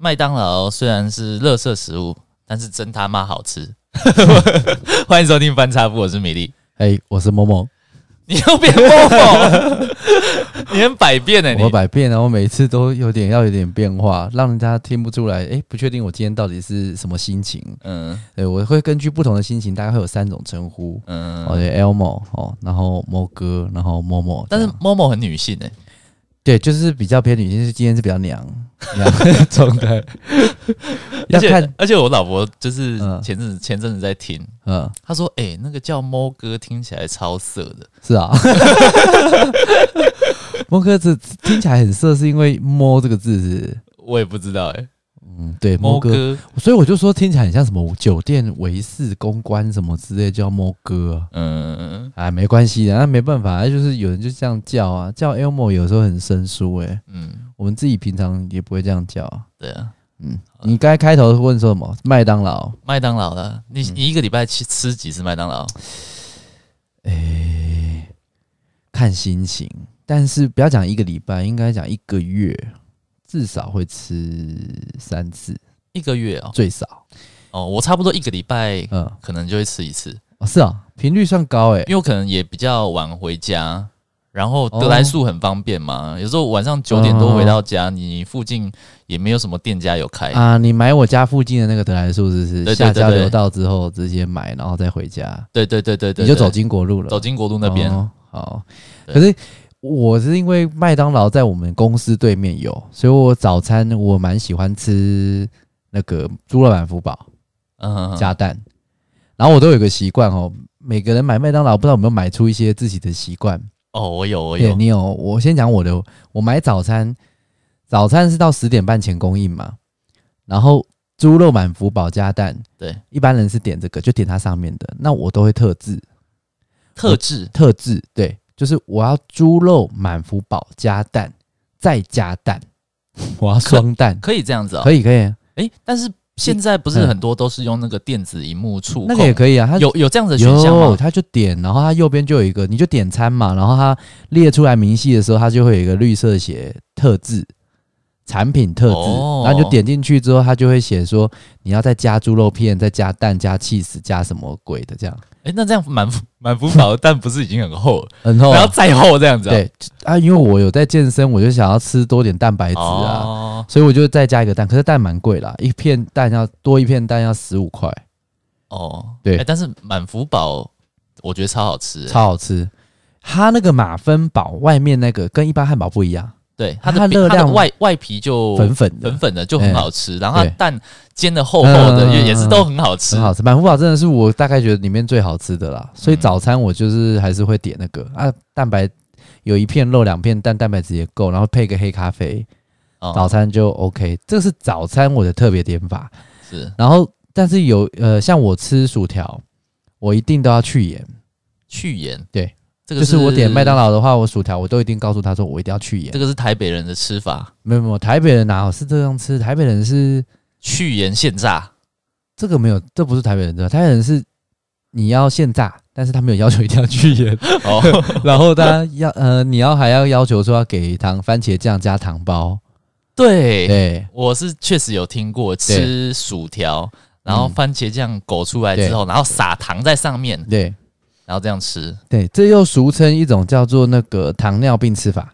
麦当劳虽然是垃圾食物，但是真他妈好吃。欢迎收听翻差部，我是米粒，哎、欸，我是某某。你又变某某，你很百变哎、欸！我百变啊，我每次都有点要有点变化，让人家听不出来。哎、欸，不确定我今天到底是什么心情。嗯，对，我会根据不同的心情，大概会有三种称呼。嗯，哦，对，Elmo 哦，然后某哥，然后某某。但是某某很女性哎、欸。对，就是比较偏女性，是今天是比较娘娘状态。而且，而且我老婆就是前阵子、嗯、前阵子在听，嗯，她说：“哎、欸，那个叫猫哥听起来超色的。”是啊，猫哥这听起来很色，是因为“猫”这个字是？我也不知道哎、欸。嗯，对，摩哥，所以我就说听起来很像什么酒店维士公关什么之类，叫摩哥。嗯嗯嗯，哎，没关系的，那没办法，就是有人就这样叫啊，叫 Elmo 有时候很生疏哎。嗯，我们自己平常也不会这样叫啊。对啊，嗯，你刚才开头问说什么？麦当劳，麦当劳的，你你一个礼拜去吃几次麦当劳？哎、欸，看心情，但是不要讲一个礼拜，应该讲一个月。至少会吃三次，一个月哦，最少哦，我差不多一个礼拜，嗯，可能就会吃一次。哦，是啊，频率算高诶，因为我可能也比较晚回家，然后得来速很方便嘛。哦、有时候晚上九点多回到家，你附近也没有什么店家有开啊。你买我家附近的那个得来速，是不是？下交流道之后直接买，然后再回家。对对对对对，你就走金国路了，走金国路那边。哦、好，可是。我是因为麦当劳在我们公司对面有，所以我早餐我蛮喜欢吃那个猪肉满福堡，嗯，加蛋。然后我都有个习惯哦，每个人买麦当劳，不知道有没有买出一些自己的习惯哦。我有，我有，你有。我先讲我的，我买早餐，早餐是到十点半前供应嘛。然后猪肉满福堡加蛋，对，一般人是点这个，就点它上面的。那我都会特制，特制，特制，对。就是我要猪肉满福堡加蛋，再加蛋，我要双蛋，可以这样子啊、哦？可以可以。哎、欸，但是现在不是很多都是用那个电子荧幕触控，那个也可以啊。它有有这样子的选项吗？他就点，然后它右边就有一个，你就点餐嘛，然后它列出来明细的时候，它就会有一个绿色写特制产品特质，哦、然后你就点进去之后，它就会写说你要再加猪肉片，再加蛋，加 cheese，加什么鬼的这样。哎、欸，那这样满福满福宝的蛋不是已经很厚了，很厚，然后再厚这样子、啊？对啊，因为我有在健身，我就想要吃多点蛋白质啊，哦、所以我就再加一个蛋。可是蛋蛮贵啦，一片蛋要多一片蛋要十五块。哦，对、欸，但是满福宝我觉得超好吃，超好吃。它那个马芬堡外面那个跟一般汉堡不一样。对，它的热量外外皮就粉粉粉粉的，就很好吃。欸、然后蛋煎的厚厚的，也也是都很好吃，很好吃。满福堡真的是我大概觉得里面最好吃的啦。所以早餐我就是还是会点那个啊，蛋白有一片肉两片蛋，蛋白质也够，然后配个黑咖啡，早餐就 OK。这是早餐我的特别点法。是，然后但是有呃，像我吃薯条，我一定都要去盐，去盐，对。这个是就是我点麦当劳的话，我薯条我都一定告诉他说，我一定要去盐。这个是台北人的吃法，没有没有，台北人哪有是这样吃？台北人是去盐现炸，这个没有，这不是台北人的，台北人是你要现炸，但是他没有要求一定要去盐哦。然后他要呃，你要还要要求说要给糖番茄酱加糖包。对对，我是确实有听过吃薯条，然后番茄酱裹出来之后，然后撒糖在上面。对。然后这样吃，对，这又俗称一种叫做那个糖尿病吃法，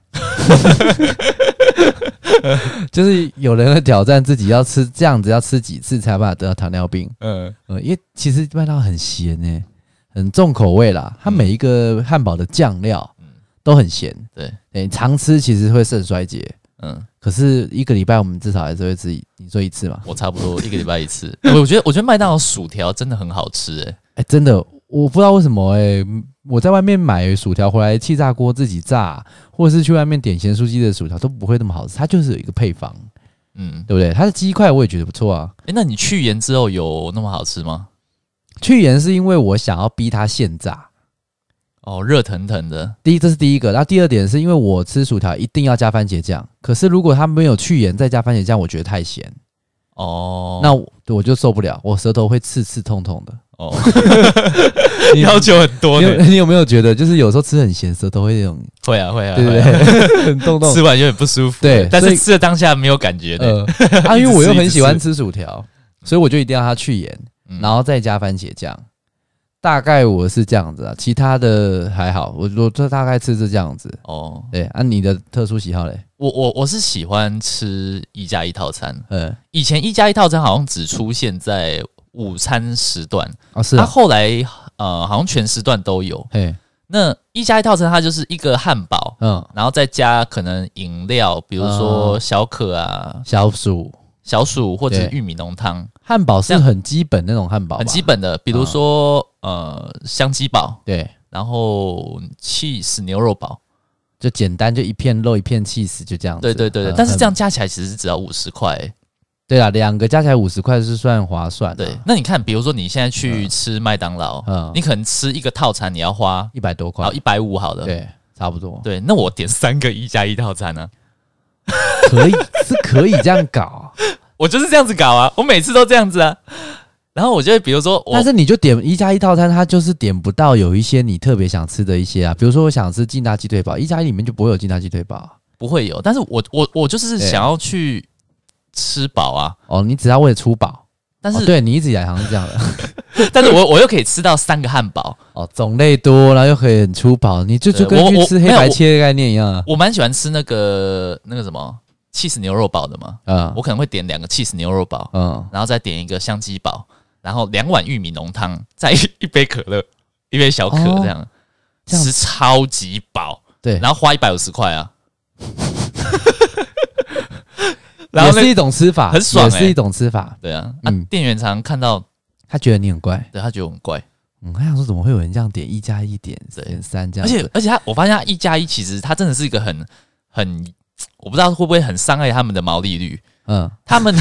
就是有人会挑战自己要吃这样子，要吃几次才有办法得到糖尿病。嗯嗯，因为其实麦当劳很咸诶，很重口味啦，它每一个汉堡的酱料都很咸。对，诶，常吃其实会肾衰竭。嗯，可是一个礼拜我们至少还是会吃，你说一次嘛？我差不多一个礼拜一次。我觉得，我觉得麦当劳薯条真的很好吃诶，哎，真的。我不知道为什么哎、欸，我在外面买薯条回来，气炸锅自己炸，或者是去外面点咸酥鸡的薯条都不会那么好吃。它就是有一个配方，嗯，对不对？它的鸡块我也觉得不错啊。诶，那你去盐之后有那么好吃吗？去盐是因为我想要逼它现炸，哦，热腾腾的。第一，这是第一个。然后第二点是因为我吃薯条一定要加番茄酱，可是如果它没有去盐再加番茄酱，我觉得太咸。哦，那我，我就受不了，我舌头会刺刺痛痛的。哦，你要求很多你有，你有没有觉得，就是有时候吃很咸涩，都会那种？会啊，会啊，对不对？很动动，吃完有点不舒服。对，但是吃的当下没有感觉的。呃，啊，因为我又很喜欢吃薯条，所以我就一定要它去盐，然后再加番茄酱。大概我是这样子啊，其他的还好。我我这大概吃是这样子。哦，对，按你的特殊喜好嘞。我我我是喜欢吃一加一套餐。嗯，以前一加一套餐好像只出现在。午餐时段。啊，是它后来呃，好像全时段都有。嘿，那一加一套餐，它就是一个汉堡，嗯，然后再加可能饮料，比如说小可啊、小薯、小薯或者玉米浓汤。汉堡是很基本那种汉堡，很基本的，比如说呃香鸡堡，对，然后 cheese 牛肉堡，就简单，就一片肉一片 cheese，就这样。对对对对，但是这样加起来其实是只要五十块。对啊，两个加起来五十块是算划算的。对，那你看，比如说你现在去吃麦当劳，嗯，你可能吃一个套餐你要花一百多块，好一百五好了，对，差不多。对，那我点三个一加一套餐呢？可以是可以这样搞，我就是这样子搞啊，我每次都这样子啊。然后我就会比如说，但是你就点一加一套餐，它就是点不到有一些你特别想吃的一些啊，比如说我想吃劲大鸡腿堡，一加一里面就不会有劲大鸡腿堡，不会有。但是我我我就是想要去。吃饱啊！哦，你只要为了出饱，但是、哦、对你一直以来好像是这样的，但是我我又可以吃到三个汉堡。哦，种类多，然后又可以很出饱，你就就跟去吃黑白切的概念一样啊。我蛮喜欢吃那个那个什么 cheese 牛肉堡的嘛，嗯，我可能会点两个 cheese 牛肉堡，嗯，然后再点一个香鸡堡，然后两碗玉米浓汤，再一,一杯可乐，一杯小可这样，哦、这样吃超级饱，对，然后花一百五十块啊。然后也是一种吃法，很爽，也是一种吃法。对啊，嗯，店员常常看到他觉得你很怪，对他觉得我很怪。嗯，他想说怎么会有人这样点一加一点点三这样？而且而且他，我发现他一加一其实他真的是一个很很，我不知道会不会很伤害他们的毛利率。嗯，他们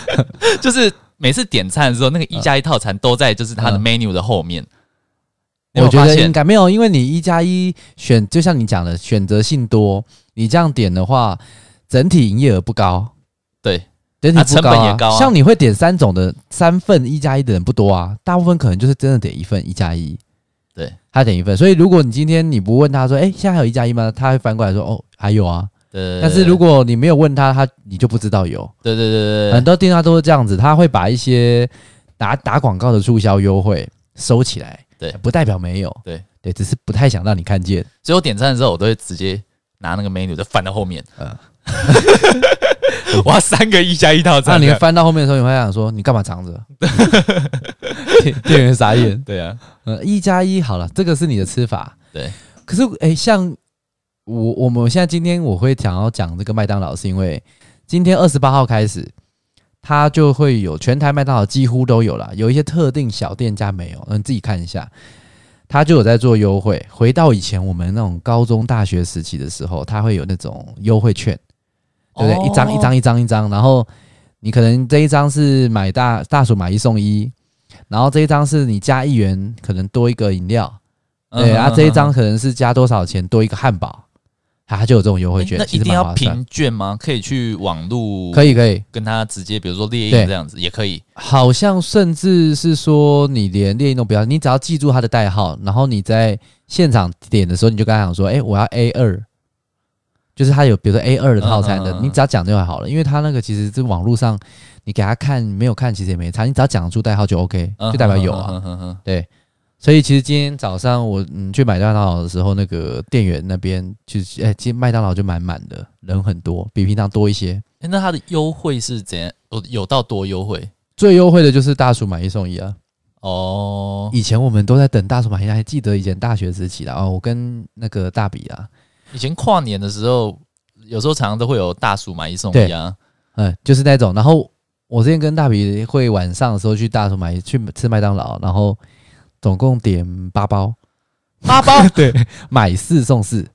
就是每次点餐的时候，那个一加一套餐都在就是他的 menu 的后面。我觉得应该没有，因为你一加一选，就像你讲的选择性多，你这样点的话，整体营业额不高。对，点体不高啊，成本也高啊。像你会点三种的三份一加一的人不多啊，大部分可能就是真的点一份一加一。对，他点一份，所以如果你今天你不问他说，哎，现在还有一加一吗？他会翻过来说，哦，还有啊。对。但是如果你没有问他，他你就不知道有。对对对对。很多店家都是这样子，他会把一些打打广告的促销优惠收起来。对，不代表没有。对对，只是不太想让你看见。所以我点餐的时候，我都会直接拿那个 menu 就翻到后面。嗯。哇，三个一加一套餐，那你翻到后面的时候，你会想说，你干嘛藏着？店员傻眼。对啊，嗯，一加一好了，这个是你的吃法。对，可是哎、欸，像我我们现在今天我会想要讲这个麦当劳，是因为今天二十八号开始，它就会有全台麦当劳几乎都有了，有一些特定小店家没有，你自己看一下，它就有在做优惠。回到以前我们那种高中大学时期的时候，它会有那种优惠券。对不对？一张一张一张一张，然后你可能这一张是买大大薯买一送一，然后这一张是你加一元可能多一个饮料，对啊，这一张可能是加多少钱多一个汉堡，它就有这种优惠券。那一定要凭券吗？可以去网络？可以可以跟他直接，比如说列印这样子也可以。好像甚至是说你连列印都不要，你只要记住他的代号，然后你在现场点的时候，你就跟他讲说：“哎，我要 A 二。”就是他有，比如说 A 二的套餐的，你只要讲就好了，因为他那个其实是网络上，你给他看没有看其实也没差，你只要讲出代号就 OK，就代表有啊。对，所以其实今天早上我嗯去买麦当劳的时候，那个店员那边就是哎，今天麦当劳就满满的，人很多，比平常多一些。欸，那它的优惠是怎样？有有到多优惠？最优惠的就是大薯买一送一啊。哦，以前我们都在等大薯买一，还记得以前大学时期的哦，我跟那个大比啊。以前跨年的时候，有时候常常都会有大薯买一送一啊，嗯，就是那种。然后我之前跟大皮会晚上的时候去大薯买去吃麦当劳，然后总共点八包，八包？对，买四送四，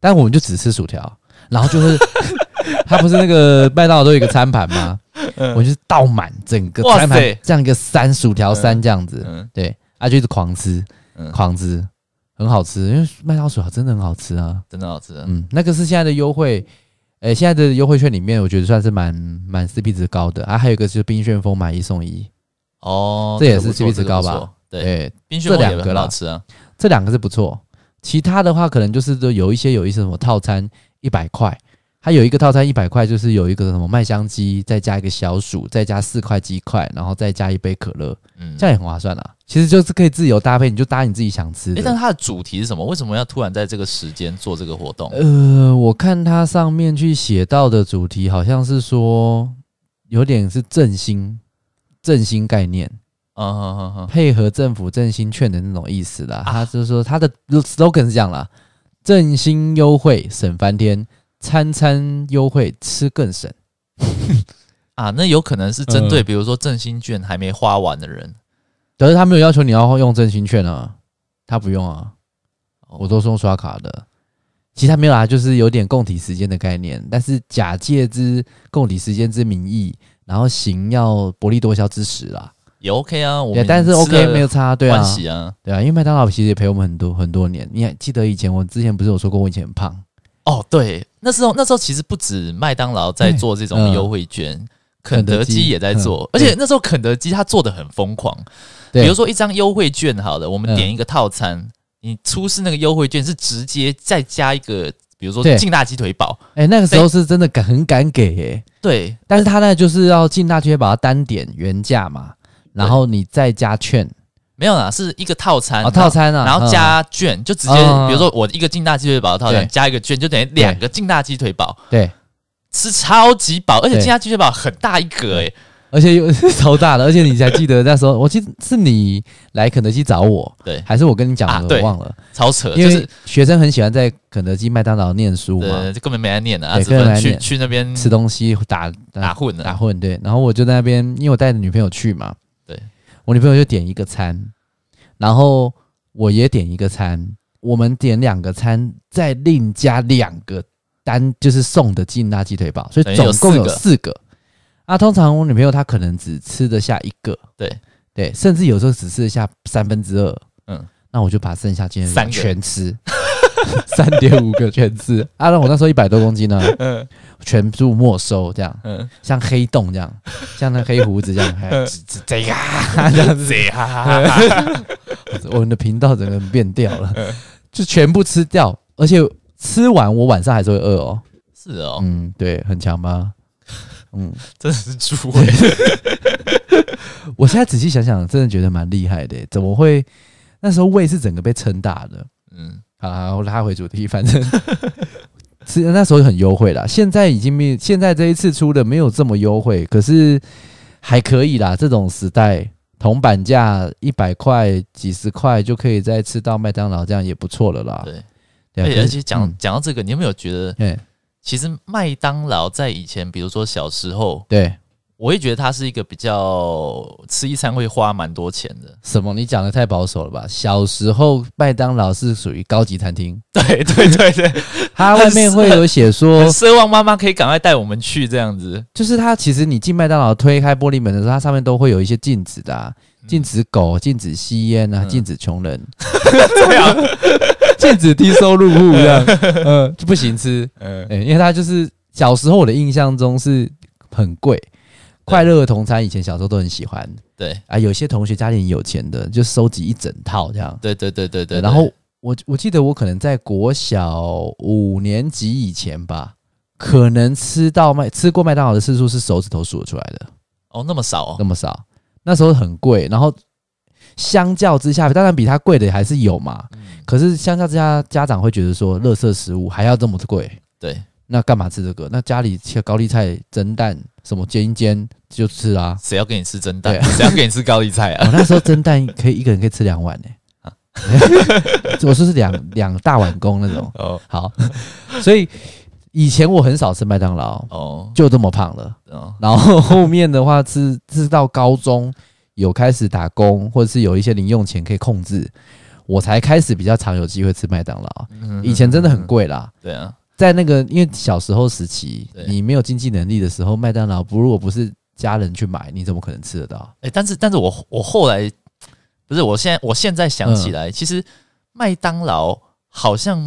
但我们就只吃薯条，然后就是 他不是那个麦当劳都有一个餐盘吗？嗯、我就是倒满整个餐盘，这样一个三薯条三这样子，嗯、对，他、啊、就一直狂吃，狂吃。很好吃，因为麦当劳薯条真的很好吃啊，真的好吃。嗯，那个是现在的优惠，诶、欸，现在的优惠券里面，我觉得算是蛮蛮 CP 值高的啊。还有一个就是冰旋风买一送一，哦，这也是 CP 值高吧？对，冰旋风也很好吃啊，这两个是不错。其他的话，可能就是有一些有一些什么套餐一百块，它有一个套餐一百块，就是有一个什么麦香鸡，再加一个小薯，再加四块鸡块，然后再加一杯可乐，嗯，这样也很划算啦。其实就是可以自由搭配，你就搭你自己想吃的。诶，但它的主题是什么？为什么要突然在这个时间做这个活动？呃，我看它上面去写到的主题，好像是说有点是振兴振兴概念。嗯嗯嗯嗯，配合政府振兴券的那种意思啦。他就是说他的 slogan 是这样啦：振兴优惠省翻天，餐餐优惠吃更省。啊，那有可能是针对比如说振兴券还没花完的人，可是他没有要求你要用振兴券啊，他不用啊，我都是用刷卡的。其实他没有啊，就是有点共体时间的概念，但是假借之共体时间之名义，然后行要薄利多销之实啦。也 OK 啊，我但是 OK 没有差，对啊，啊，对啊，因为麦当劳其实也陪我们很多很多年。你还记得以前我之前不是有说过我以前很胖？哦，对，那时候那时候其实不止麦当劳在做这种优惠券，嗯、肯德基也在做，而且那时候肯德基它做的很疯狂。比如说一张优惠券，好的，我们点一个套餐，嗯、你出示那个优惠券是直接再加一个，比如说劲大鸡腿堡。哎、欸，那个时候是真的敢很敢给哎、欸，对，但是他那就是要劲大鸡腿堡要单点原价嘛。然后你再加券，没有啦，是一个套餐，哦、套餐啊，然后加券，就直接，比如说我一个劲大鸡腿堡的套餐，加一个券，就等于两个劲大鸡腿堡，对，吃超级饱，而且劲大鸡腿堡很大一个诶。而且又是 超大的，而且你还记得那时候，我记得是你来肯德基找我，对，还是我跟你讲的，我忘了，超扯，因为学生很喜欢在肯德基、麦当劳念书嘛，就根本没来念的，啊，根本去去那边吃东西打打混的，打混，对，然后我就在那边，因为我带着女朋友去嘛。我女朋友就点一个餐，然后我也点一个餐，我们点两个餐，再另加两个单，就是送的劲辣鸡腿堡，所以总共有四个。啊，通常我女朋友她可能只吃得下一个，对。对，甚至有时候只吃得下三分之二。嗯，那我就把剩下今天全吃，三点五个全吃。啊，那我那时候一百多公斤呢，嗯。全部没收，这样，嗯，像黑洞这样，像那黑胡子这样，这这样 这样子！我们的频道整个变掉了，就全部吃掉，而且吃完我晚上还是会饿哦。是哦，嗯，对，很强吧？嗯，真的是猪胃。我现在仔细想想，真的觉得蛮厉害的，怎么会？那时候胃是整个被撑大的。嗯，好，我拉回主题，反正。是那时候很优惠啦，现在已经没，现在这一次出的没有这么优惠，可是还可以啦。这种时代，铜板价一百块、几十块就可以再吃到麦当劳，这样也不错了啦。对，对，而且讲讲、嗯、到这个，你有没有觉得，对，其实麦当劳在以前，比如说小时候，对。我会觉得它是一个比较吃一餐会花蛮多钱的。什么？你讲的太保守了吧？小时候麦当劳是属于高级餐厅。对对对对，它外面会有写说，奢望妈妈可以赶快带我们去这样子。就是它其实你进麦当劳推开玻璃门的时候，它上面都会有一些禁止的、啊，禁止狗，禁止吸烟啊，禁止穷人，这样，禁止低收入户这样，嗯，就不行吃。嗯，因为它就是小时候我的印象中是很贵。快乐的童餐以前小时候都很喜欢，对啊，有些同学家里有钱的就收集一整套这样，对对对对对。然后我我记得我可能在国小五年级以前吧，可能吃到麦吃过麦当劳的次数是手指头数得出来的。哦，那么少哦，那么少。那时候很贵，然后相较之下，当然比它贵的还是有嘛。可是相较之下，家长会觉得说，垃圾食物还要这么贵，对。那干嘛吃这个？那家里切高丽菜蒸蛋，什么煎一煎就吃啊？谁要给你吃蒸蛋？谁要给你吃高丽菜啊？我那时候蒸蛋可以一个人可以吃两碗呢。啊，我说是两两大碗公那种。哦，好，所以以前我很少吃麦当劳哦，就这么胖了。哦，然后后面的话是是到高中有开始打工，或者是有一些零用钱可以控制，我才开始比较常有机会吃麦当劳。嗯以前真的很贵啦。对啊。在那个，因为小时候时期，你没有经济能力的时候，麦当劳不如果不是家人去买，你怎么可能吃得到？哎、欸，但是，但是我我后来不是，我现在我现在想起来，嗯、其实麦当劳好像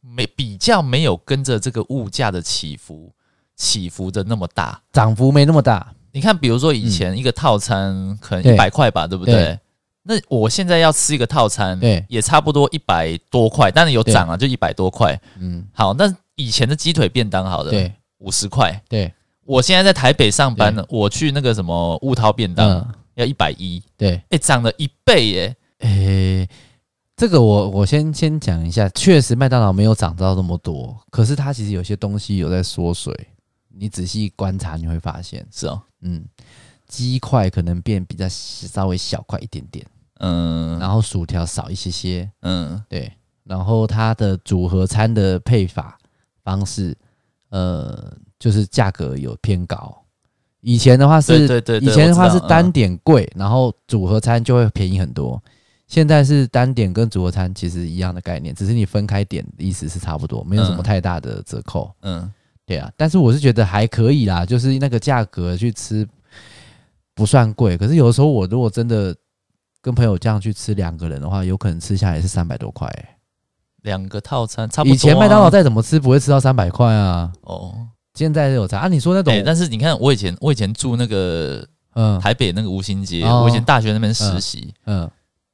没比较没有跟着这个物价的起伏起伏的那么大，涨幅没那么大。你看，比如说以前一个套餐可能一百块吧，对不对？那我现在要吃一个套餐，对，也差不多一百多块，但是有涨啊，就一百多块。嗯，好，那以前的鸡腿便当好的，对，五十块。对，我现在在台北上班呢，我去那个什么乌涛便当要一百一。对，哎，涨了一倍耶！哎，这个我我先先讲一下，确实麦当劳没有涨到那么多，可是它其实有些东西有在缩水，你仔细观察你会发现是哦，嗯。鸡块可能变比较稍微小块一点点，嗯，然后薯条少一些些，嗯，对，然后它的组合餐的配法方式，呃，就是价格有偏高。以前的话是，对对对，以前的话是单点贵，然后组合餐就会便宜很多。现在是单点跟组合餐其实一样的概念，只是你分开点，意思是差不多，没有什么太大的折扣。嗯，对啊，但是我是觉得还可以啦，就是那个价格去吃。不算贵，可是有的时候我如果真的跟朋友这样去吃两个人的话，有可能吃下来是三百多块。两个套餐差不多。以前麦当劳再怎么吃不会吃到三百块啊。哦，现在是有差啊。你说那种，但是你看我以前我以前住那个嗯台北那个吴兴街，我以前大学那边实习，嗯，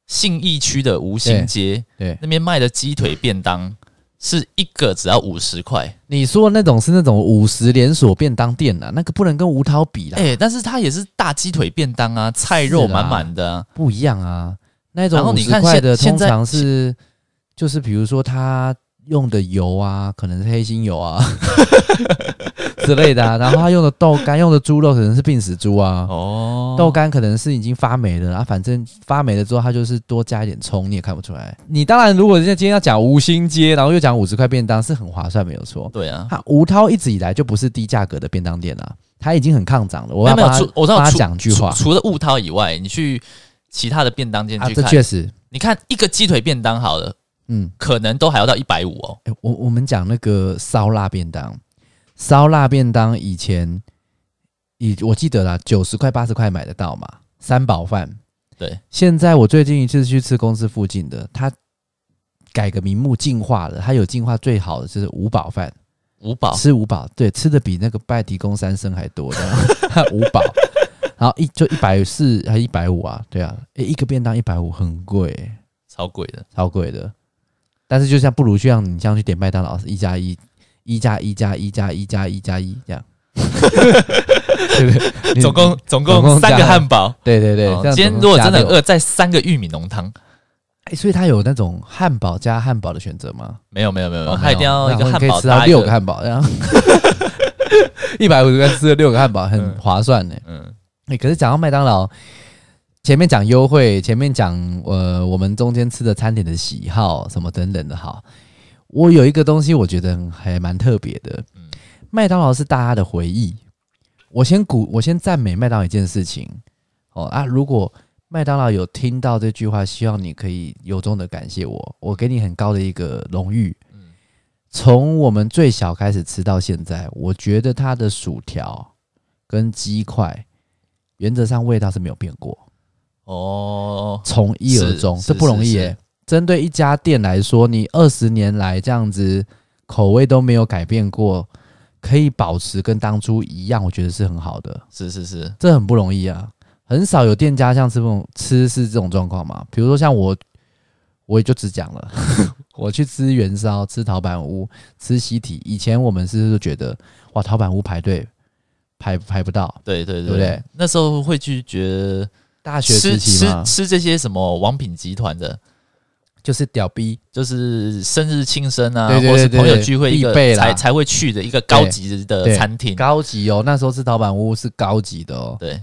信义区的吴兴街，对，那边卖的鸡腿便当。是一个只要五十块，你说的那种是那种五十连锁便当店呐、啊，那个不能跟吴涛比啦。哎、欸，但是它也是大鸡腿便当啊，菜肉满满的、啊，不一样啊。那种五十块的通常是，就是比如说它。用的油啊，可能是黑心油啊 之类的啊。然后他用的豆干，用的猪肉可能是病死猪啊。哦，豆干可能是已经发霉了啊。反正发霉了之后，他就是多加一点葱，你也看不出来。你当然，如果人家今天要讲吴兴街，然后又讲五十块便当，是很划算，没有错。对啊，他吴涛一直以来就不是低价格的便当店啊，他已经很抗涨了。我要帮他，我帮他讲句话，除了吴涛以外，你去其他的便当店去看，啊、这确实，你看一个鸡腿便当好了。嗯，可能都还要到一百五哦。欸、我我们讲那个烧腊便当，烧腊便当以前以我记得啦，九十块八十块买得到嘛，三宝饭。对，现在我最近一次去吃公司附近的，它改个名目进化了，它有进化最好的就是五宝饭，五宝？吃五宝，对，吃的比那个拜提公三生还多的 五宝，然后一就一百四还一百五啊，对啊，欸、一个便当一百五很贵，超贵的，超贵的。但是就像不如去像你这样去点麦当劳，一加一，一加一加一加一加一加一这样，对不对？总共总共三个汉堡，对对对。今天如果真的饿，再三个玉米浓汤。哎，所以它有那种汉堡加汉堡的选择吗？没有没有没有，他一定要一个汉堡，可以吃到六个汉堡，然后 一百五十块吃了六个汉堡，很划算呢。嗯，哎，可是讲到麦当劳。前面讲优惠，前面讲呃，我们中间吃的餐点的喜好什么等等的哈。我有一个东西，我觉得还蛮特别的。嗯，麦当劳是大家的回忆。我先鼓，我先赞美麦当劳一件事情哦啊！如果麦当劳有听到这句话，希望你可以由衷的感谢我，我给你很高的一个荣誉。嗯，从我们最小开始吃到现在，我觉得它的薯条跟鸡块原则上味道是没有变过。哦，从一而终，这不容易耶。针对一家店来说，你二十年来这样子口味都没有改变过，可以保持跟当初一样，我觉得是很好的。是是是，这很不容易啊，很少有店家像这种吃是这种状况嘛。比如说像我，我也就只讲了，我去吃元烧、吃陶板屋、吃西提。以前我们是觉得哇，陶板屋排队排排不到？对对对，对不对？那时候会去觉得。大学时期吃吃这些什么王品集团的，就是屌逼，就是生日庆生啊，对对对对，或是朋友聚会必备才才会去的一个高级的餐厅，高级哦。那时候吃陶板屋是高级的哦。对，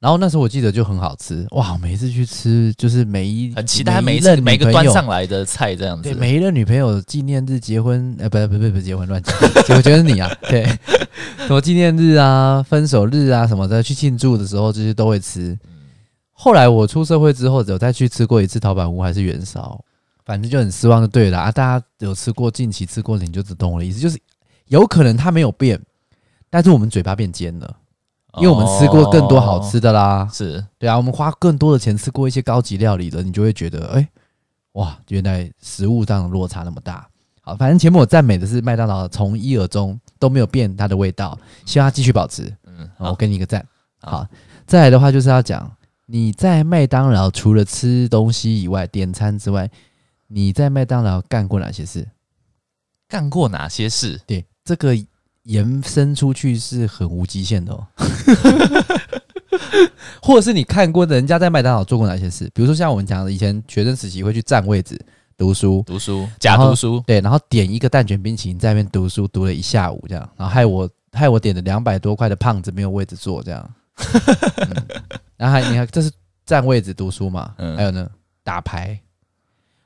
然后那时候我记得就很好吃哇，每次去吃就是每一很期待每一次每个端上来的菜这样子。对，每一任女朋友纪念日、结婚，呃，不不不不，结婚乱讲，我觉得是你啊，对，什么纪念日啊、分手日啊什么的，去庆祝的时候这些都会吃。后来我出社会之后，有再去吃过一次陶板屋还是元烧，反正就很失望就对了啊！大家有吃过，近期吃过的，你就只懂我的意思，就是有可能它没有变，但是我们嘴巴变尖了，因为我们吃过更多好吃的啦。是对啊，我们花更多的钱吃过一些高级料理的，你就会觉得，哎，哇，原来食物上的落差那么大。好，反正前面我赞美的是麦当劳从一而终都没有变它的味道，希望它继续保持。嗯，好，我给你一个赞。好，再来的话就是要讲你在麦当劳除了吃东西以外，点餐之外，你在麦当劳干过哪些事？干过哪些事？对，这个延伸出去是很无极限的哦。或者是你看过人家在麦当劳做过哪些事？比如说像我们讲的，以前学生时期会去占位置读书，读书假读书，对，然后点一个蛋卷冰淇淋在那边读书，读了一下午这样，然后害我害我点了两百多块的胖子没有位置坐这样。嗯、然后还你看这是占位置读书嘛？嗯、还有呢，打牌，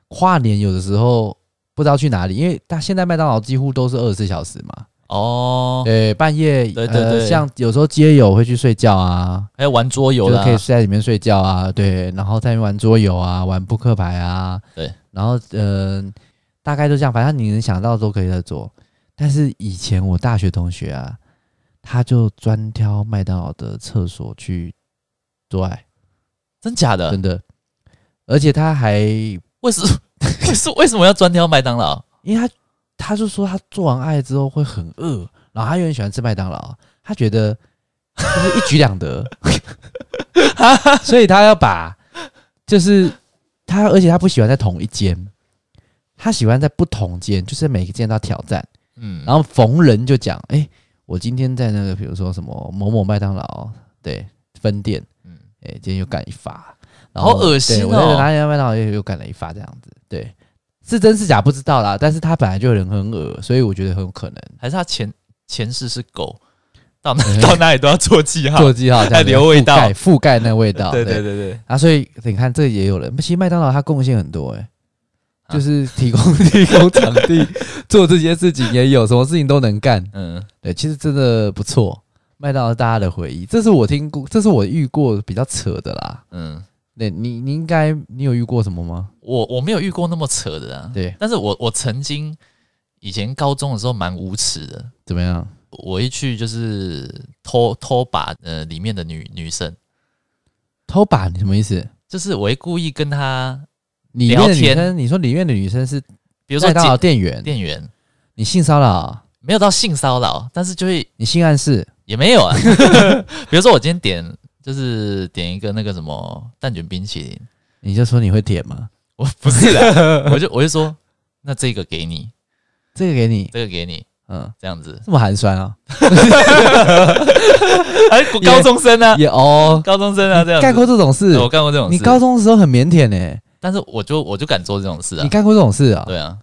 跨年有的时候不知道去哪里，因为他现在麦当劳几乎都是二十四小时嘛。哦，对，半夜对对对、呃，像有时候街友会去睡觉啊，还有玩桌游的、啊，就可以睡在里面睡觉啊，对，然后在那边玩桌游啊，玩扑克牌啊，对，然后嗯、呃，大概就这样，反正你能想到都可以在做。但是以前我大学同学啊，他就专挑麦当劳的厕所去做爱，真假的？真的，而且他还为什么？是为什么要专挑麦当劳？因为他。他就说他做完爱之后会很饿，然后他又很喜欢吃麦当劳，他觉得就是一举两得，所以他要把就是他，而且他不喜欢在同一间，他喜欢在不同间，就是每个间都要挑战，嗯，然后逢人就讲，哎、欸，我今天在那个比如说什么某某麦当劳对分店，嗯，哎，今天又干一发，然后恶心哦，我在哪里麦当劳又又干了一发这样子，对。是真是假不知道啦，但是他本来就人很恶，所以我觉得很有可能，还是他前前世是狗，到哪 到哪里都要做记号，做记号，还留味道，覆盖那味道。对对对。对，啊，所以你看这也有人，其实麦当劳他贡献很多，哎，就是提供提供场地做这些事情，也有什么事情都能干。嗯，对，其实真的不错，麦当劳大家的回忆，这是我听过，这是我遇过比较扯的啦。嗯。对你，你应该你有遇过什么吗？我我没有遇过那么扯的啊。对，但是我我曾经以前高中的时候蛮无耻的。怎么样？我一去就是偷偷把呃里面的女女生偷把你什么意思？就是我会故意跟她聊天。你说里面的女生是，比如说麦当劳店员，店员，你性骚扰？没有到性骚扰，但是就会你性暗示也没有啊。比如说我今天点。就是点一个那个什么蛋卷冰淇淋，你就说你会舔吗？我不是的，我就我就说，那这个给你，这个给你，这个给你，嗯，这样子这么寒酸啊？还高中生呢？也哦，高中生啊，这样干过这种事？我干过这种事。你高中的时候很腼腆呢，但是我就我就敢做这种事啊。你干过这种事啊？对啊。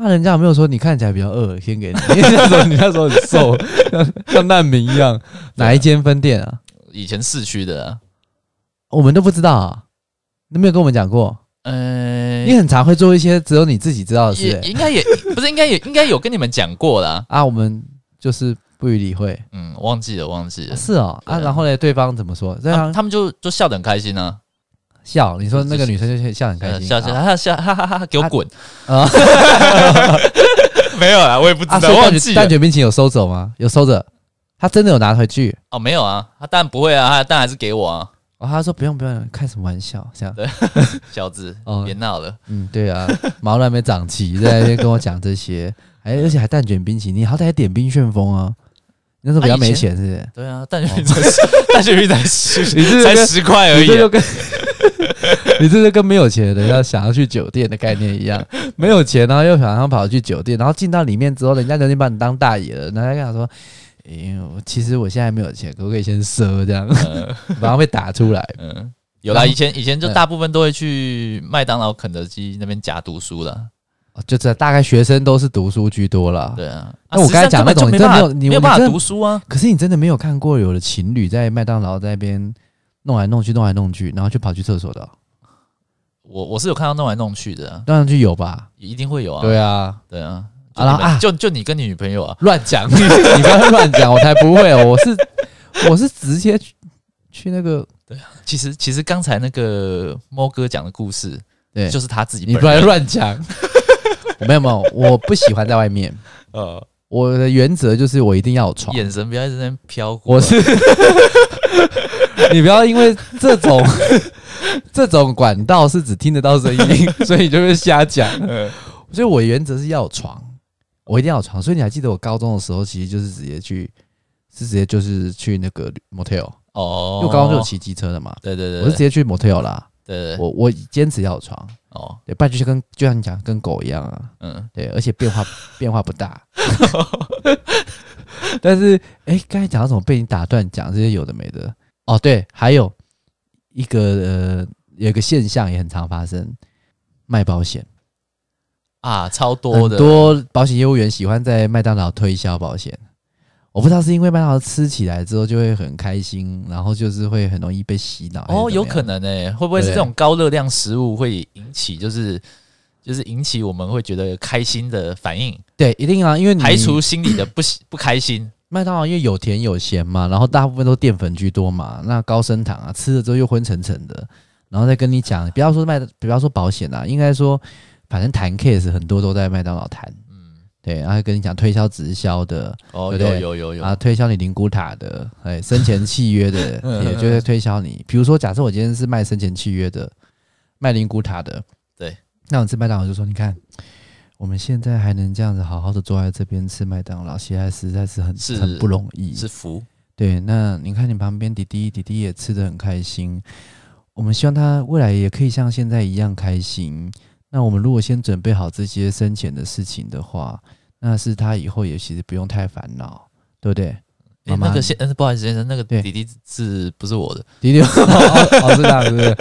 那人家有没有说你看起来比较饿，先给你？你 那时候你那时候很瘦，像 像难民一样。哪一间分店啊？以前市区的、啊，我们都不知道啊，你没有跟我们讲过。呃，你很常会做一些只有你自己知道的事，应该也 不是，应该也应该有跟你们讲过啦。啊。我们就是不予理会，嗯，忘记了，忘记了。是哦，啊，然后呢，对方怎么说？这样、啊、他们就就笑得很开心呢、啊。笑，你说那个女生就笑很开心，笑笑，她笑，哈哈哈，给我滚啊！没有啦，我也不知道，啊、忘记蛋卷冰淇淋有收走吗？有收着。他真的有拿回去哦？没有啊，他当然不会啊，他当然还是给我啊。哦，他说不用不用，开什么玩笑？这样对，小子，哦，别闹了。嗯，对啊，毛都还没长齐，在那边跟我讲这些，哎，而且还蛋卷冰淇淋，你好歹还点冰旋风啊？那时候比较没钱，是不是？对啊，蛋卷冰才蛋卷冰才十，才十块而已。你这是跟没有钱的要想要去酒店的概念一样，没有钱，然后又想要跑去酒店，然后进到里面之后，人家就已经把你当大爷了，人家跟他说。因为我其实我现在没有钱，可不可以先赊这样？马上被打出来。嗯，有啦，以前以前就大部分都会去麦当劳、肯德基那边假读书了。就这大概学生都是读书居多了。对啊，那我刚才讲那种你真的没有，你没有办法读书啊。可是你真的没有看过有的情侣在麦当劳在那边弄来弄去、弄来弄去，然后就跑去厕所的。我我是有看到弄来弄去的，弄来弄去有吧？一定会有啊。对啊，对啊。啊啊！就就你跟你女朋友啊，乱讲！你不要乱讲，我才不会哦！我是我是直接去去那个，对啊。其实其实刚才那个猫哥讲的故事，对，就是他自己。你不要乱讲！没有没有，我不喜欢在外面。呃，我的原则就是我一定要有床。眼神不要在那边飘过。我是，你不要因为这种 这种管道是只听得到声音，所以你就会瞎讲。所以我原则是要有床。我一定要有床，所以你还记得我高中的时候，其实就是直接去，是直接就是去那个 motel，哦，因为高中就有骑机车的嘛。对对对，我是直接去 motel 啦。对对，我我坚持要有床。哦，对，不然就跟就像你讲，跟狗一样啊。嗯，对，而且变化变化不大。但是，哎、欸，刚才讲到什么被你打断讲这些有的没的。哦，对，还有一个呃，有一个现象也很常发生，卖保险啊，超多的，很多保险业务员喜欢在麦当劳推销保险。我不知道是因为麦当劳吃起来之后就会很开心，然后就是会很容易被洗脑。哦，有可能诶、欸，会不会是这种高热量食物会引起，就是就是引起我们会觉得开心的反应？对，一定啊，因为你排除心里的不 不开心。麦当劳因为有甜有咸嘛，然后大部分都淀粉居多嘛，那高升糖啊，吃了之后又昏沉沉的，然后再跟你讲，不要说麦，不要说保险啊，应该说反正谈 case 很多都在麦当劳谈。嗯对，然后跟你讲推销直销的，哦，对对有有有有啊，推销你灵骨塔的，哎，生前契约的，也就在推销你。比如说，假设我今天是卖生前契约的，卖灵骨塔的，对，那我吃麦当劳就说，你看，我们现在还能这样子好好的坐在这边吃麦当劳，现在实在是很是很不容易，是福。对，那你看你旁边弟弟，弟弟也吃的很开心，我们希望他未来也可以像现在一样开心。那我们如果先准备好这些生前的事情的话，那是他以后也其实不用太烦恼，对不对？妈妈、欸，那个先，不好意思先生，那个弟弟是不是我的弟弟？哦，哦，是这样，是不是？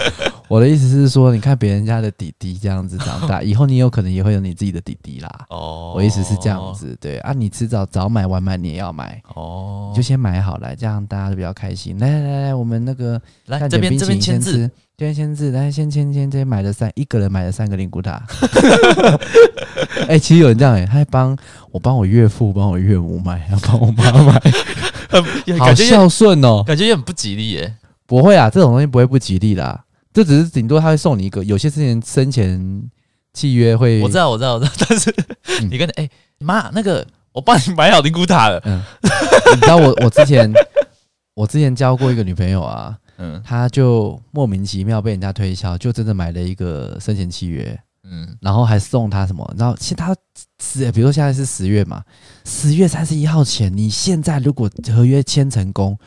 我的意思是说，你看别人家的弟弟这样子长大，以后你有可能也会有你自己的弟弟啦。哦，我意思是这样子，对啊，你迟早早买晚买你也要买哦，你就先买好来，这样大家都比较开心。来来来来，我们那个来这边这边签字。这边签字，来先签签，这边买了三，一个人买了三个灵骨塔。哎、欸，其实有人这样哎、欸，他还帮我帮我岳父帮我岳母买，还帮我妈买，好孝顺哦，感觉也很不吉利耶、欸。不会啊，这种东西不会不吉利啦，这只是顶多他会送你一个。有些之前生前契约会，我知道我知道我知道，但是、嗯、你跟哎妈那个，我帮你买好灵骨塔了。嗯，你知道我我之前我之前交过一个女朋友啊。嗯，她就莫名其妙被人家推销，就真的买了一个生前契约，嗯，然后还送他什么？然后其他十，比如说现在是十月嘛，十月三十一号前，你现在如果合约签成功，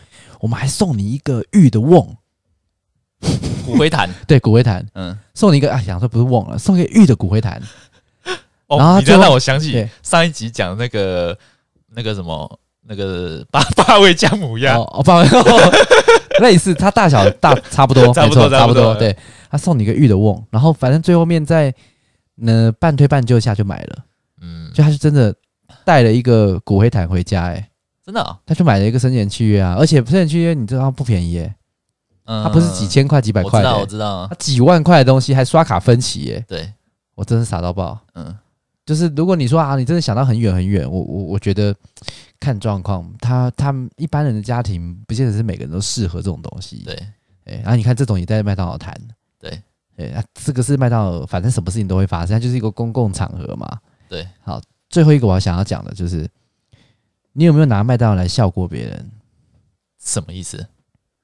我们还送你一个玉的瓮，骨灰坛，对，骨灰坛，嗯，送你一个啊，想说不是瓮了，送一个玉的骨灰坛。哦，然后你这让我想起上一集讲那个那个什么。那个八 八味姜母鸭。哦，八味类似，它大小大差不多，差不多差不多。对，他送你一个玉的瓮，然后反正最后面在那半推半就下就买了，嗯，就他是真的带了一个骨灰坛回家，哎，真的，哦，他就买了一个生前契约啊，而且生前契约你知道不便宜，哎，嗯，他不是几千块几百块，我知道我知道，他几万块的东西还刷卡分期，耶，对我真是傻到爆，嗯，就是如果你说啊，你真的想到很远很远，我我我觉得。看状况，他他们一般人的家庭不见得是每个人都适合这种东西。对，哎，然后你看这种也在麦当劳谈。对，哎，啊，这个是麦当劳，反正什么事情都会发生，它就是一个公共场合嘛。对，好，最后一个我要想要讲的就是，你有没有拿麦当劳来笑过别人？什么意思？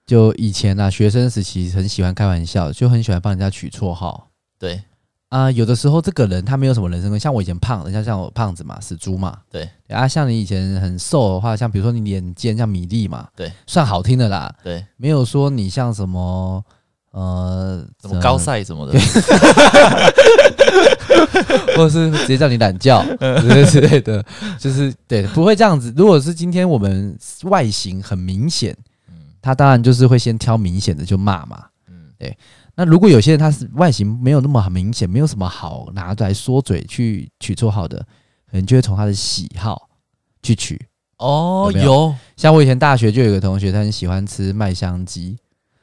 就以前啊，学生时期很喜欢开玩笑，就很喜欢帮人家取绰号。对。啊、呃，有的时候这个人他没有什么人生观，像我以前胖，人家像我胖子嘛，死猪嘛，对啊，像你以前很瘦的话，像比如说你脸尖，像米粒嘛，对，算好听的啦，对，没有说你像什么呃什么高赛什么的，或者是直接叫你懒觉 之类的，就是对，不会这样子。如果是今天我们外形很明显，嗯，他当然就是会先挑明显的就骂嘛，嗯，对。那如果有些人他是外形没有那么很明显，没有什么好拿出来说嘴去取绰号的，可能就会从他的喜好去取。哦，有，有像我以前大学就有一个同学，他很喜欢吃麦香鸡，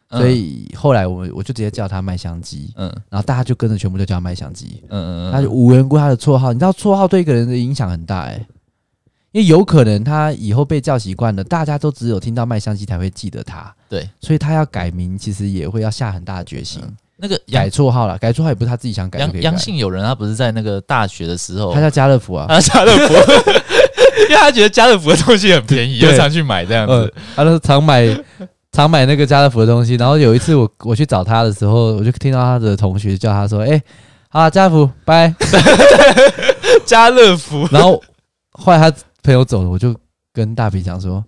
嗯、所以后来我我就直接叫他麦香鸡。嗯，然后大家就跟着全部都叫麦香鸡。嗯嗯嗯，他就无缘故他的绰号，你知道绰号对一个人的影响很大哎、欸，因为有可能他以后被叫习惯了，大家都只有听到麦香鸡才会记得他。对，所以他要改名，其实也会要下很大的决心。嗯、那个改绰号了，改绰号也不是他自己想改。杨杨姓友人，他不是在那个大学的时候，他叫家乐福啊，他 家乐福，因为他觉得家乐福的东西很便宜，就常去买这样子。嗯、他都常买常买那个家乐福的东西。然后有一次我我去找他的时候，我就听到他的同学叫他说：“哎、欸，好，家乐福，拜。”家乐福。然后后来他朋友走了，我就跟大比讲说：“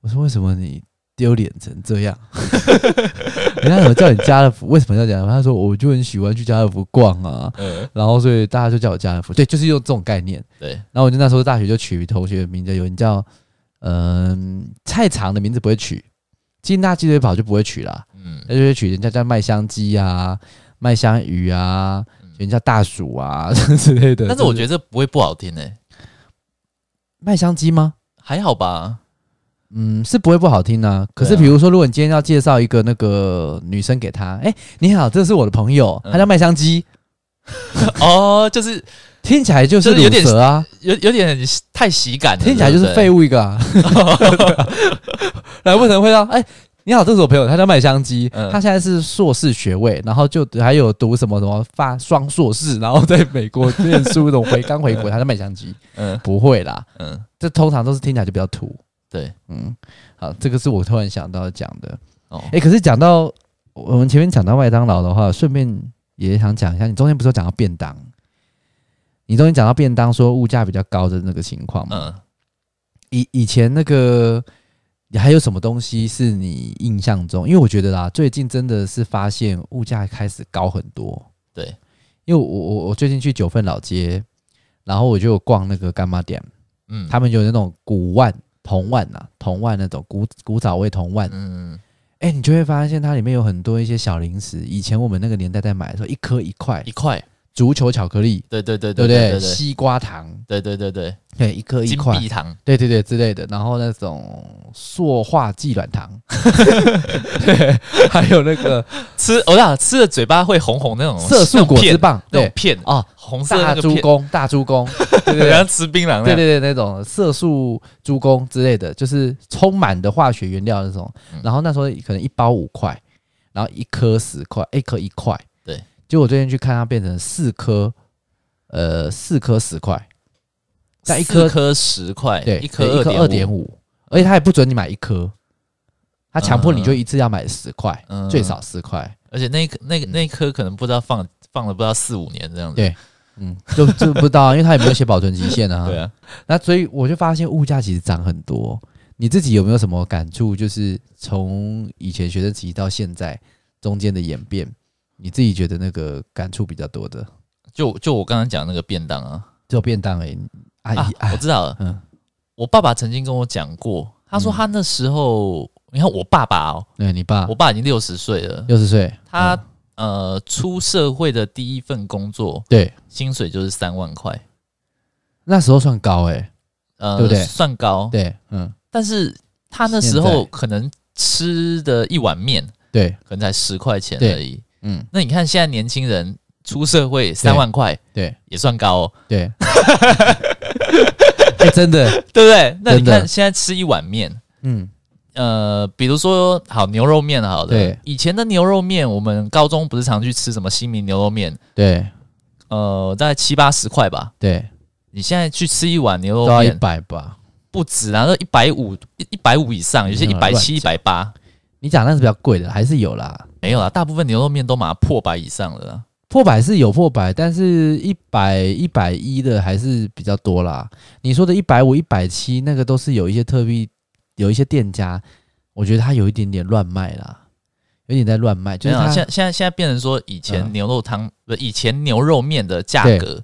我说为什么你？”丢脸成这样。人家怎么叫你家乐福？为什么要这样？他说我就很喜欢去家乐福逛啊，嗯、然后所以大家就叫我家乐福。对，就是用这种概念。对，然后我就那时候大学就取同学的名字，有人叫嗯、呃、菜场的名字不会取，金大鸡腿堡就不会取啦。嗯，那就会取人家叫麦香鸡啊、麦香鱼啊、人家大薯啊 之类的。但是我觉得这不会不好听诶、欸，麦香鸡吗？还好吧。嗯，是不会不好听呢、啊。可是，比如说，如果你今天要介绍一个那个女生给他，哎、欸，你好，这是我的朋友，他叫麦香鸡。哦，就是听起来就是有点啊，有有点太喜感，听起来就是废物一个。啊。来，为什么会让哎，你好，这是我朋友，他叫麦香鸡，他现在是硕士学位，然后就还有读什么什么发双硕士，然后在美国念书，那种回刚回国，他叫麦香鸡。嗯，不会啦，嗯，这通常都是听起来就比较土。对，嗯，好，这个是我突然想到讲的哦。哎、欸，可是讲到我们前面讲到麦当劳的话，顺便也想讲一下，你中间不是有讲到便当？你中间讲到便当，说物价比较高的那个情况吗？嗯。以以前那个，你还有什么东西是你印象中？因为我觉得啦，最近真的是发现物价开始高很多。对，因为我我我最近去九份老街，然后我就逛那个干妈店，嗯，他们有那种古腕。铜腕呐，铜腕那种古古早味铜腕，嗯，哎，你就会发现它里面有很多一些小零食。以前我们那个年代在买的时候，一颗一块，一块足球巧克力，对对对对对，西瓜糖，对对对对，对一颗一块，糖，对对对之类的。然后那种塑化剂软糖，对，还有那个吃，我讲吃的嘴巴会红红那种色素果汁棒，对。片啊，红色大猪公，大猪公。对对，像吃槟榔，对对对，那种色素猪公之类的，就是充满的化学原料那种。然后那时候可能一包五块，然后一颗十块，一颗一块。对，结果我最近去看，它变成四颗，呃，四颗十块，再一颗颗十块，对，一颗一颗二点五，而且他也不准你买一颗，他强迫你就一次要买十块，最少十块，而且那颗那个那颗可能不知道放放了不知道四五年这样子。对。嗯，就就不知道，因为他也没有写保存期限啊。对啊，那所以我就发现物价其实涨很多。你自己有没有什么感触？就是从以前学生时期到现在中间的演变，你自己觉得那个感触比较多的？就就我刚刚讲那个便当啊，就便当而已。阿姨，啊，我知道了。嗯，我爸爸曾经跟我讲过，他说他那时候，嗯，你看我爸爸哦，对你爸，我爸已经六十岁了，六十岁，他。嗯呃，出社会的第一份工作，对，薪水就是三万块，那时候算高诶、欸，呃，对不对？算高，对，嗯。但是他那时候可能吃的一碗面，对，可能才十块钱而已，嗯。那你看现在年轻人出社会三万块，对，也算高哦，对。欸、真的，对不对？那你看现在吃一碗面，嗯。呃，比如说好牛肉面，好的，对，以前的牛肉面，我们高中不是常去吃什么新民牛肉面？对，呃，大概七八十块吧。对，你现在去吃一碗牛肉面，一百吧？不止啊，都一百五，一一百五以上，有些一百七、一百八。你讲那是比较贵的，还是有啦？没有啦，大部分牛肉面都马上破百以上了。破百是有破百，但是一百、一百一的还是比较多啦。你说的一百五、一百七，那个都是有一些特别。有一些店家，我觉得他有一点点乱卖啦，有点在乱卖。就是他现在现在现在变成说，以前牛肉汤不，以前牛肉面的价格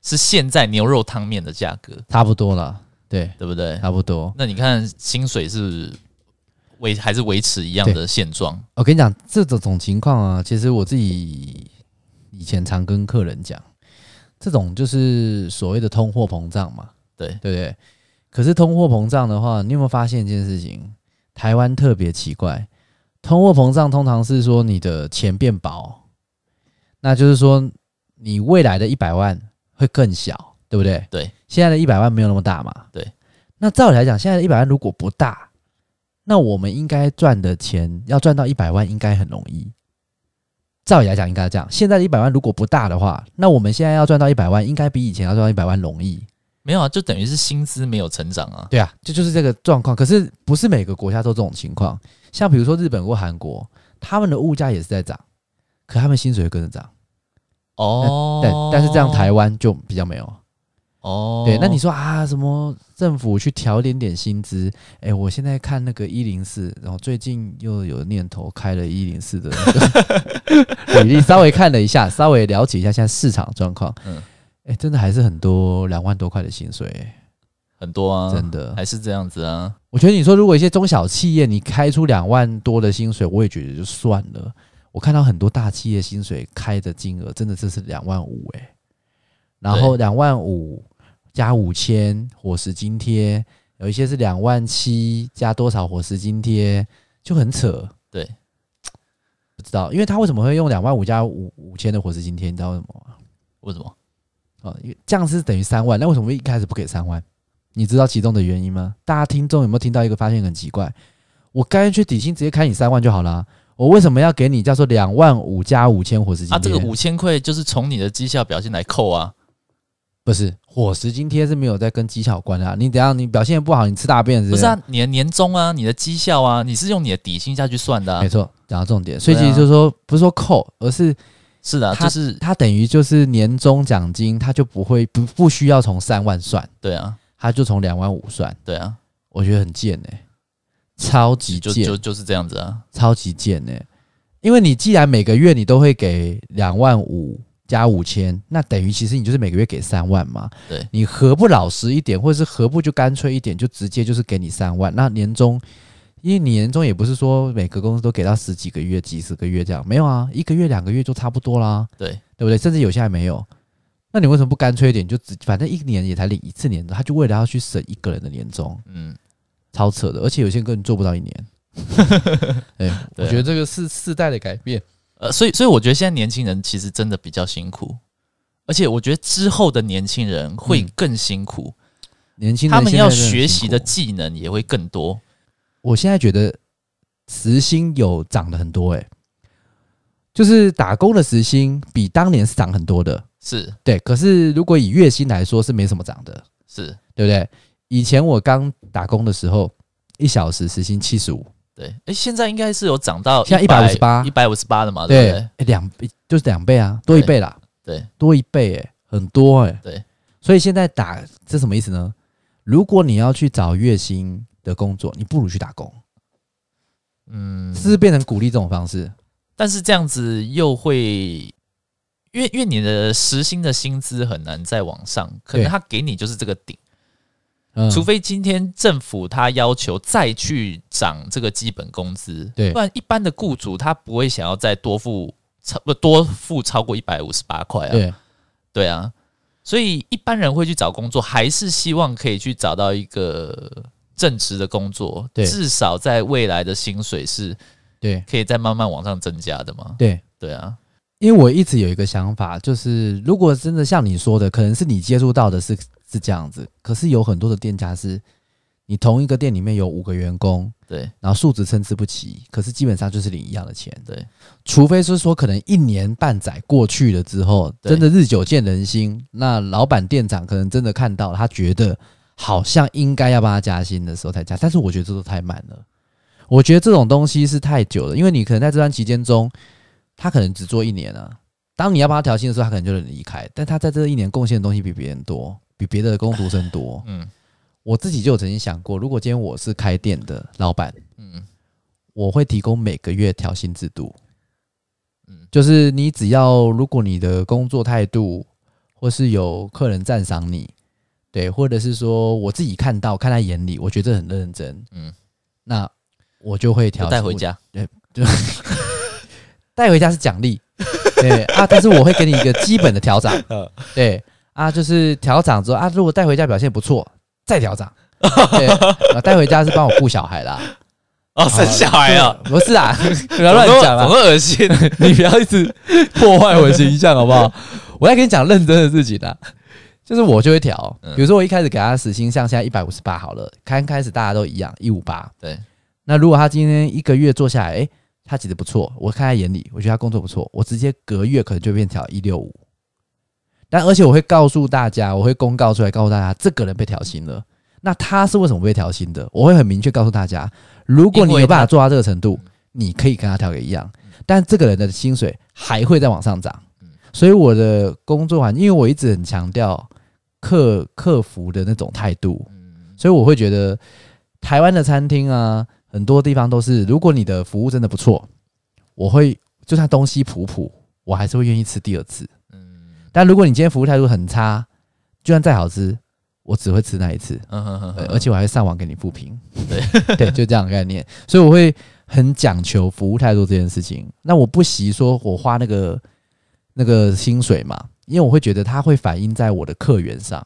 是现在牛肉汤面的价格，差不多了，对对不对？差不多。那你看薪水是维还是维持一样的现状？我跟你讲，这种情况啊，其实我自己以前常跟客人讲，这种就是所谓的通货膨胀嘛，对对不对？可是通货膨胀的话，你有没有发现一件事情？台湾特别奇怪，通货膨胀通常是说你的钱变薄，那就是说你未来的一百万会更小，对不对？对，现在的一百万没有那么大嘛。对，那照理来讲，现在的一百万如果不大，那我们应该赚的钱要赚到一百万应该很容易。照理来讲应该这样，现在的一百万如果不大的话，那我们现在要赚到一百万应该比以前要赚到一百万容易。没有啊，就等于是薪资没有成长啊。对啊，这就是这个状况。可是不是每个国家都这种情况。像比如说日本或韩国，他们的物价也是在涨，可他们薪水会跟着涨。哦，但，但是这样台湾就比较没有。哦，对，那你说啊，什么政府去调点点薪资？哎，我现在看那个一零四，然后最近又有念头开了一零四的那个履历，稍微看了一下，稍微了解一下现在市场状况。嗯，哎，真的还是很多两万多块的薪水，很多啊，真的还是这样子啊。我觉得你说如果一些中小企业你开出两万多的薪水，我也觉得就算了。我看到很多大企业薪水开的金额真的这是两万五哎，然后两万五。加五千伙食津贴，有一些是两万七加多少伙食津贴，就很扯。对，不知道，因为他为什么会用两万五加五五千的伙食津贴？你知道为什么吗？为什么？啊，因为这样是等于三万，那为什么一开始不给三万？你知道其中的原因吗？大家听众有没有听到一个发现很奇怪？我干脆底薪直接开你三万就好了，我为什么要给你叫做两万五加五千伙食津贴？啊，这个五千块就是从你的绩效表现来扣啊。不是伙食津贴是没有在跟绩效有关的啊！你等下你表现不好，你吃大便是不是？啊，你的年终啊，你的绩效啊，你是用你的底薪下去算的啊。没错，讲到重点，所以其实就是说，不是说扣，而是是的，就是它等于就是年终奖金，它就不会不不需要从三万算，对啊，它就从两万五算，对啊，我觉得很贱哎，超级贱，就就是这样子啊，超级贱哎，因为你既然每个月你都会给两万五。加五千，那等于其实你就是每个月给三万嘛。对，你何不老实一点，或者是何不就干脆一点，就直接就是给你三万。那年终，因为你年终也不是说每个公司都给到十几个月、几十个月这样，没有啊，一个月、两个月就差不多啦。对，对不对？甚至有些还没有。那你为什么不干脆一点，就只反正一年也才领一次年终，他就为了要去省一个人的年终，嗯，超扯的。而且有些人根本做不到一年。对，我觉得这个是世代的改变。呃，所以，所以我觉得现在年轻人其实真的比较辛苦，而且我觉得之后的年轻人会更辛苦。年轻人他们要学习的技能也会更多。我现在觉得时薪有涨了很多，诶，就是打工的时薪比当年是涨很多的，是对。可是如果以月薪来说，是没什么涨的，是对不对？以前我刚打工的时候，一小时时薪七十五。对，哎、欸，现在应该是有涨到现在一百五十八，一百五十八的嘛，对不对？两倍就是两倍啊，多一倍啦，对，多一倍、欸，哎，很多哎、欸，对。所以现在打这什么意思呢？如果你要去找月薪的工作，你不如去打工，嗯，是不是变成鼓励这种方式？但是这样子又会，因为因为你的时薪的薪资很难再往上，可能他给你就是这个顶。除非今天政府他要求再去涨这个基本工资，对，不然一般的雇主他不会想要再多付超不多付超过一百五十八块啊，对，对啊，所以一般人会去找工作，还是希望可以去找到一个正职的工作，对，至少在未来的薪水是，对，可以再慢慢往上增加的嘛，对，对啊，因为我一直有一个想法，就是如果真的像你说的，可能是你接触到的是。是这样子，可是有很多的店家是，你同一个店里面有五个员工，对，然后数值参差不齐，可是基本上就是领一样的钱，对，除非是说可能一年半载过去了之后，真的日久见人心，那老板店长可能真的看到他觉得好像应该要帮他加薪的时候才加，但是我觉得这都太慢了，我觉得这种东西是太久了，因为你可能在这段期间中，他可能只做一年啊，当你要帮他调薪的时候，他可能就能离开，但他在这一年贡献的东西比别人多。比别的工读生多，嗯，我自己就有曾经想过，如果今天我是开店的老板，嗯，我会提供每个月调薪制度，嗯，就是你只要如果你的工作态度或是有客人赞赏你，对，或者是说我自己看到看在眼里，我觉得很认真，嗯，那我就会调带回家，对，就 带回家是奖励，对。啊，但是我会给你一个基本的调整，对。啊，就是调涨之后啊，如果带回家表现不错，再调涨。对，带回家是帮我顾小孩啦。哦，生小孩啊？不是啊，不要乱讲啊，很恶心。你不要一直破坏我的形象，好不好？我要跟你讲认真的事情的，就是我就会调。比如说我一开始给他死薪，像现在一百五十八好了，刚开始大家都一样一五八。对。那如果他今天一个月做下来，诶，他其实不错，我看在眼里，我觉得他工作不错，我直接隔月可能就变调一六五。但而且我会告诉大家，我会公告出来，告诉大家这个人被调薪了。那他是为什么被调薪的？我会很明确告诉大家，如果你有办法做到这个程度，你可以跟他调个一样。但这个人的薪水还会再往上涨。所以我的工作环境，因为我一直很强调客客服的那种态度，所以我会觉得台湾的餐厅啊，很多地方都是，如果你的服务真的不错，我会就算东西普普，我还是会愿意吃第二次。但如果你今天服务态度很差，就算再好吃，我只会吃那一次。而且我还会上网给你复评。对 对，就这样的概念。所以我会很讲求服务态度这件事情。那我不惜说我花那个那个薪水嘛。因为我会觉得它会反映在我的客源上。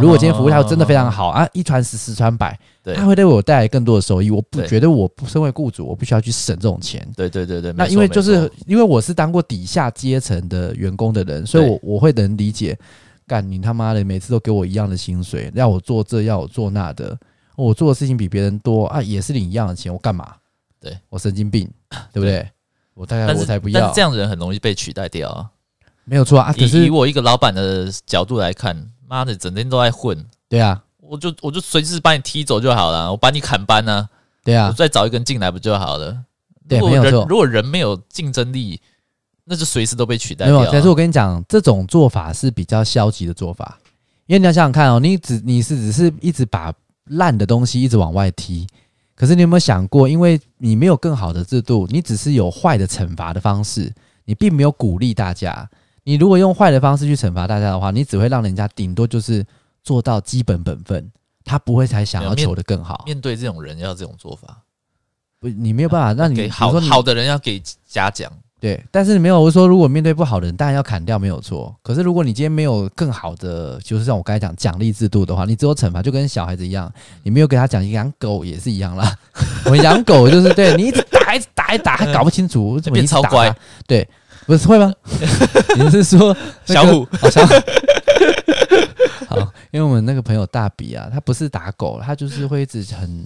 如果今天服务态度真的非常好啊，一传十，十传百，它会对我带来更多的收益。我不觉得我不身为雇主，我必须要去省这种钱。对对对对。那因为就是因为我是当过底下阶层的员工的人，所以我我会能理解。干你他妈的，每次都给我一样的薪水，要我做这，要我做那的，我做的事情比别人多啊，也是领一样的钱，我干嘛？对我神经病，对不对？我大概我才不要。这样的人很容易被取代掉啊。没有错啊，可是以我一个老板的角度来看，妈的，整天都在混。对啊，我就我就随时把你踢走就好了，我把你砍班呢。对啊，我再找一个人进来不就好了？对，没有错。如果人没有竞争力，那就随时都被取代掉。没有，但是我跟你讲，这种做法是比较消极的做法，因为你要想想看哦，你只你是只是一直把烂的东西一直往外踢，可是你有没有想过，因为你没有更好的制度，你只是有坏的惩罚的方式，你并没有鼓励大家。你如果用坏的方式去惩罚大家的话，你只会让人家顶多就是做到基本本分，他不会才想要求的更好。面对这种人要这种做法，不，你没有办法让你给好好的人要给嘉奖，对。但是你没有我说，如果面对不好的人，当然要砍掉没有错。可是如果你今天没有更好的，就是像我刚才讲奖励制度的话，你只有惩罚，就跟小孩子一样，你没有给他讲养狗也是一样啦。我 们养狗就是对你一直打，一直打，一打还搞不清楚怎么变超乖，对。不是会吗？你是说、那个、小虎？好像好，因为我们那个朋友大比啊，他不是打狗，他就是会一直很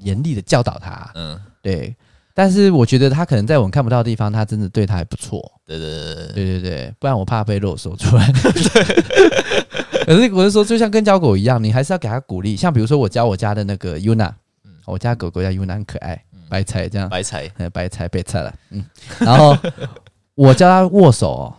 严厉的教导他。嗯，对。但是我觉得他可能在我们看不到的地方，他真的对他还不错。对对对对对对对，不然我怕被肉搜出来。可是我是说，就像跟教狗一样，你还是要给他鼓励。像比如说，我教我家的那个 Yuna，我家狗狗叫 Yuna，很可爱，白菜这样，白菜，白菜白菜了。嗯，然后。我教他握手，哦，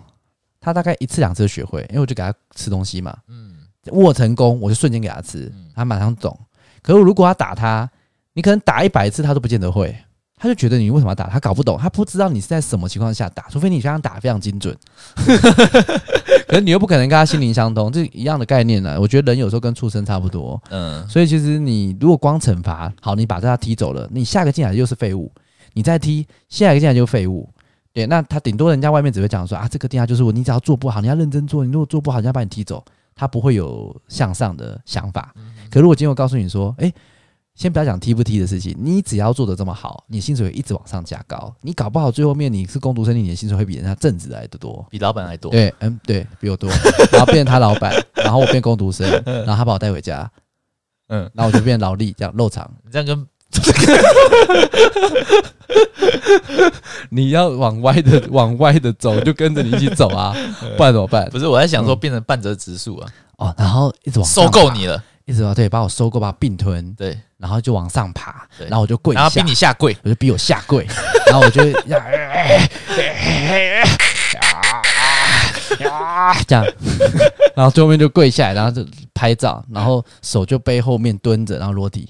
他大概一次两次就学会，因为我就给他吃东西嘛。嗯，握成功，我就瞬间给他吃，他马上懂。可是如果他打他，你可能打一百次他都不见得会，他就觉得你为什么要打他，搞不懂，他不知道你是在什么情况下打，除非你这样打非常精准。可是你又不可能跟他心灵相通，这一样的概念呢。我觉得人有时候跟畜生差不多。嗯，所以其实你如果光惩罚，好，你把他踢走了，你下个进来又是废物，你再踢下一个进来就是废物。对，那他顶多人家外面只会讲说啊，这个店啊就是我，你只要做不好，你要认真做，你如果做不好，人家把你踢走，他不会有向上的想法。可如果今天我告诉你说，哎，先不要讲踢不踢的事情，你只要做的这么好，你薪水会一直往上加高，你搞不好最后面你是工读生，你的薪水会比人家正职来的多，比老板还多。对，嗯，对，比我多，然后变成他老板，然后我变工读生，然后他把我带回家，嗯，然后我就变劳力这样肉偿，这样跟。你要往歪的 往歪的走，就跟着你一起走啊！不然怎么办？不是我在想说，变成半折直树啊！哦，然后一直往收购你了，一直往对，把我收购，把我并吞，对，然后就往上爬，然后我就跪下，然后逼你下跪，我就逼我下跪，然后我就要这样，然后最后面就跪下来，然后就拍照，然后手就背后面蹲着，然后裸体。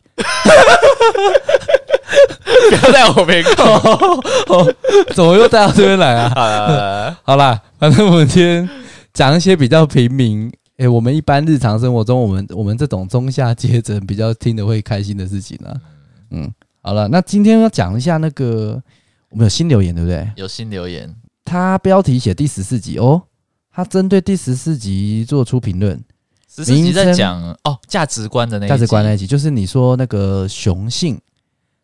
不要带我没空，怎么又带到这边来啊？好啦，反正我们今天讲一些比较平民，诶、欸，我们一般日常生活中，我们我们这种中下阶层比较听得会开心的事情呢、啊。嗯，好了，那今天要讲一下那个，我们有新留言对不对？有新留言，他标题写第十四集哦，他针对第十四集做出评论。十四集在讲哦价值观的那价值观那一集，就是你说那个雄性。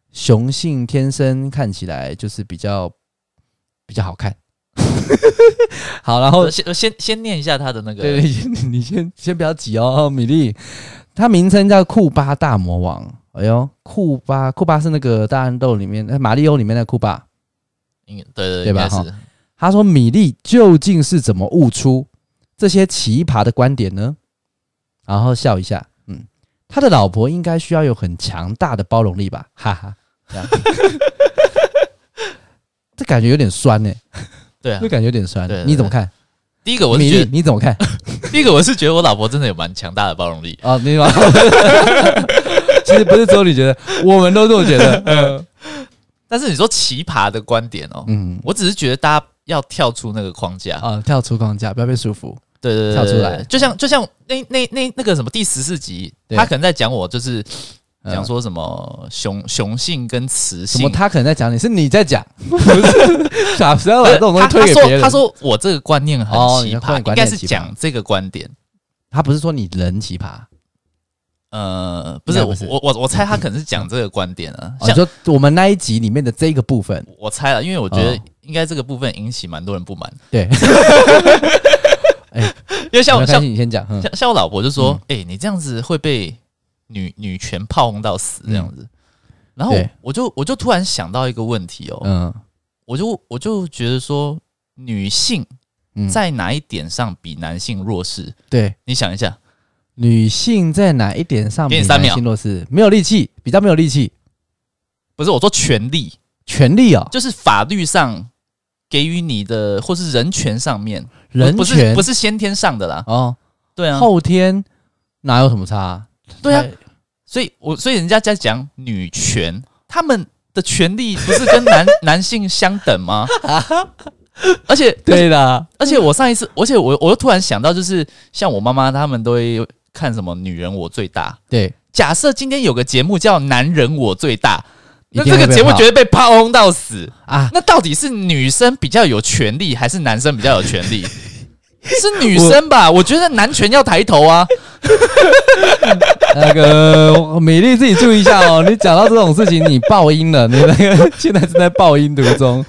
雄性天生看起来就是比较比较好看，好，然后先先先念一下他的那个，对，你先先不要急哦，米粒，他名称叫库巴大魔王，哎呦，库巴库巴是那个大乱斗里面，马里欧里面的库巴，对对对，对吧？哈，他说米粒究竟是怎么悟出这些奇葩的观点呢？然后笑一下，嗯，他的老婆应该需要有很强大的包容力吧，哈哈。这样，这感觉有点酸呢、欸。对啊，这感觉有点酸。你怎么看？第一个我是觉得，你怎么看？第 第一个我是觉得我老婆真的有蛮强大的包容力啊，你吗？其实不是只有你觉得，我们都这么觉得。嗯，但是你说奇葩的观点哦，嗯，我只是觉得大家要跳出那个框架啊，跳出框架，不要被束缚。对对对，跳出来，就像就像那那那那个什么第十四集，他可能在讲我就是。讲说什么雄雄性跟雌性？什么？他可能在讲你，是你在讲，不是？傻不要把这种东西推给别人。他说我这个观念很奇葩，应该是讲这个观点。他不是说你人奇葩，呃，不是我我我猜他可能是讲这个观点啊。像说我们那一集里面的这个部分，我猜了，因为我觉得应该这个部分引起蛮多人不满。对，哎，因为像我像你先讲，像像我老婆就说，哎，你这样子会被。女女权炮轰到死这样子，然后我就我就突然想到一个问题哦，嗯，我就我就觉得说，女性在哪一点上比男性弱势？对，你想一下，女性在哪一点上比男性弱势？没有力气，比较没有力气。不是我说权利，权利啊，就是法律上给予你的，或是人权上面，人权不是不是先天上的啦。哦，对啊，后天哪有什么差？对啊，所以我所以人家在讲女权，他们的权利不是跟男 男性相等吗？而且对的，而且我上一次，而且我我又突然想到，就是像我妈妈他们都会看什么“女人我最大”。对，假设今天有个节目叫“男人我最大”，那这个节目绝对被炮轰到死啊！那到底是女生比较有权利，还是男生比较有权利？是女生吧？我，我觉得男权要抬头啊！那个美丽自己注意一下哦。你讲到这种事情，你爆音了，你那个 现在正在爆音途中。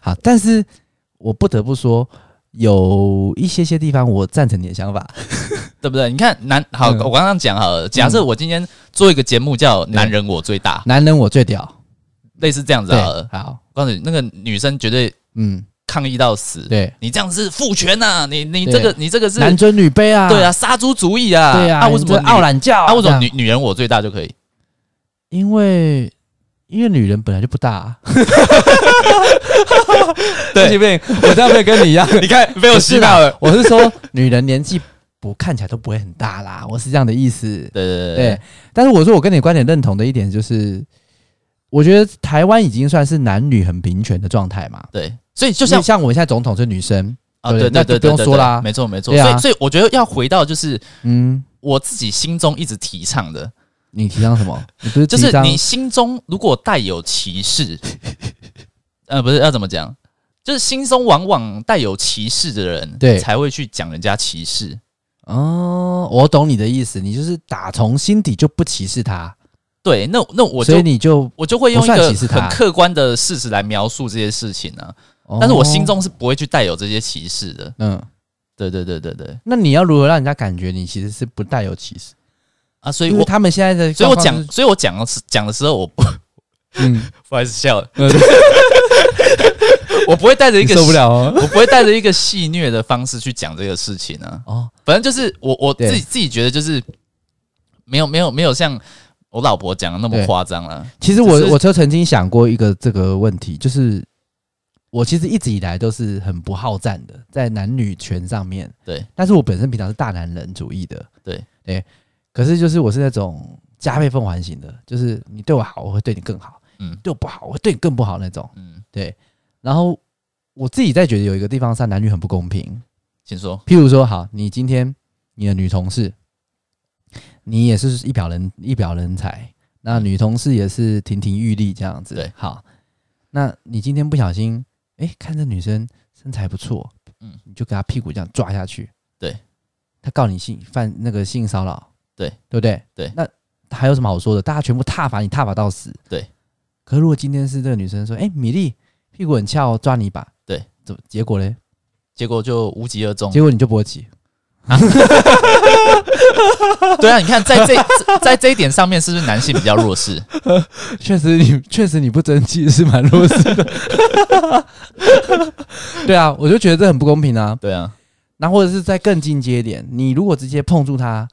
好，但是我不得不说，有一些些地方我赞成你的想法，对不对？你看男好，我刚刚讲好了，假设我今天做一个节目叫《男人我最大》，男人我最屌，类似这样子好了。好，我告诉你，那个女生绝对嗯。抗议到死，对。你这样子是父权呐，你你这个你这个是男尊女卑啊，对啊，杀猪主义啊，对啊，为什么傲懒教？啊，为什么女女人我最大就可以？因为因为女人本来就不大，啊。对，我这样没跟你一样，你看被我洗脑了。我是说，女人年纪不看起来都不会很大啦，我是这样的意思。对对。对，但是我说我跟你观点认同的一点就是，我觉得台湾已经算是男女很平权的状态嘛，对。所以就像像我们现在总统是女生啊，对对对，不用说啦，没错没错。所以所以我觉得要回到就是，嗯，我自己心中一直提倡的，你提倡什么？你不是就是你心中如果带有歧视，呃，不是要怎么讲？就是心中往往带有歧视的人，对，才会去讲人家歧视。哦，我懂你的意思，你就是打从心底就不歧视他。对，那那我就所以你就我就会用一个很客观的事实来描述这些事情呢。但是我心中是不会去带有这些歧视的。嗯，对对对对对。那你要如何让人家感觉你其实是不带有歧视啊？所以我他们现在的，所以我讲，所以我讲的时讲的时候，我不，嗯，不好意思笑了。我不会带着一个受不了哦，我不会带着一个戏谑的方式去讲这个事情呢。哦，反正就是我我自己自己觉得就是没有没有没有像我老婆讲的那么夸张了。其实我我就曾经想过一个这个问题，就是。我其实一直以来都是很不好战的，在男女权上面。对，但是我本身平常是大男人主义的。对，对。可是就是我是那种加倍奉还型的，就是你对我好，我会对你更好。嗯，对我不好，我会对你更不好那种。嗯，对。然后我自己在觉得有一个地方上男女很不公平，请说。譬如说，好，你今天你的女同事，你也是一表人一表人才，那女同事也是亭亭玉立这样子。对，好，那你今天不小心。哎、欸，看这女生身材不错，嗯，你就给她屁股这样抓下去，对，她告你性犯那个性骚扰，对，对不对？对，那还有什么好说的？大家全部踏伐你，踏伐到死，对。可是如果今天是这个女生说，哎、欸，米粒屁股很翘，抓你一把，对，怎么结果嘞？结果就无疾而终，结果你就勃起。啊 对啊，你看在这在这一点上面，是不是男性比较弱势？确实你，你确实你不争气是蛮弱势的。对啊，我就觉得这很不公平啊。对啊，那或者是在更进阶一点，你如果直接碰触他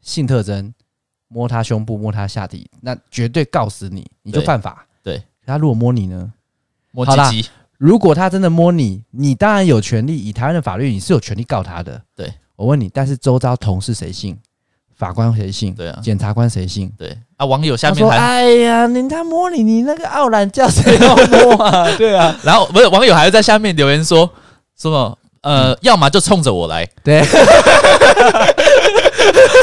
性特征，摸他胸部、摸他下体，那绝对告死你，你就犯法。对，他如果摸你呢？摸鸡鸡。如果他真的摸你，你当然有权利，以台湾的法律，你是有权利告他的。对。我问你，但是周遭同事谁信？法官谁信？对啊，检察官谁信？对啊，网友下面还说：“哎呀，人家摸你，你那个傲懒叫谁要摸啊？”对啊，然后不是网友还在下面留言说什么？呃，嗯、要么就冲着我来，对，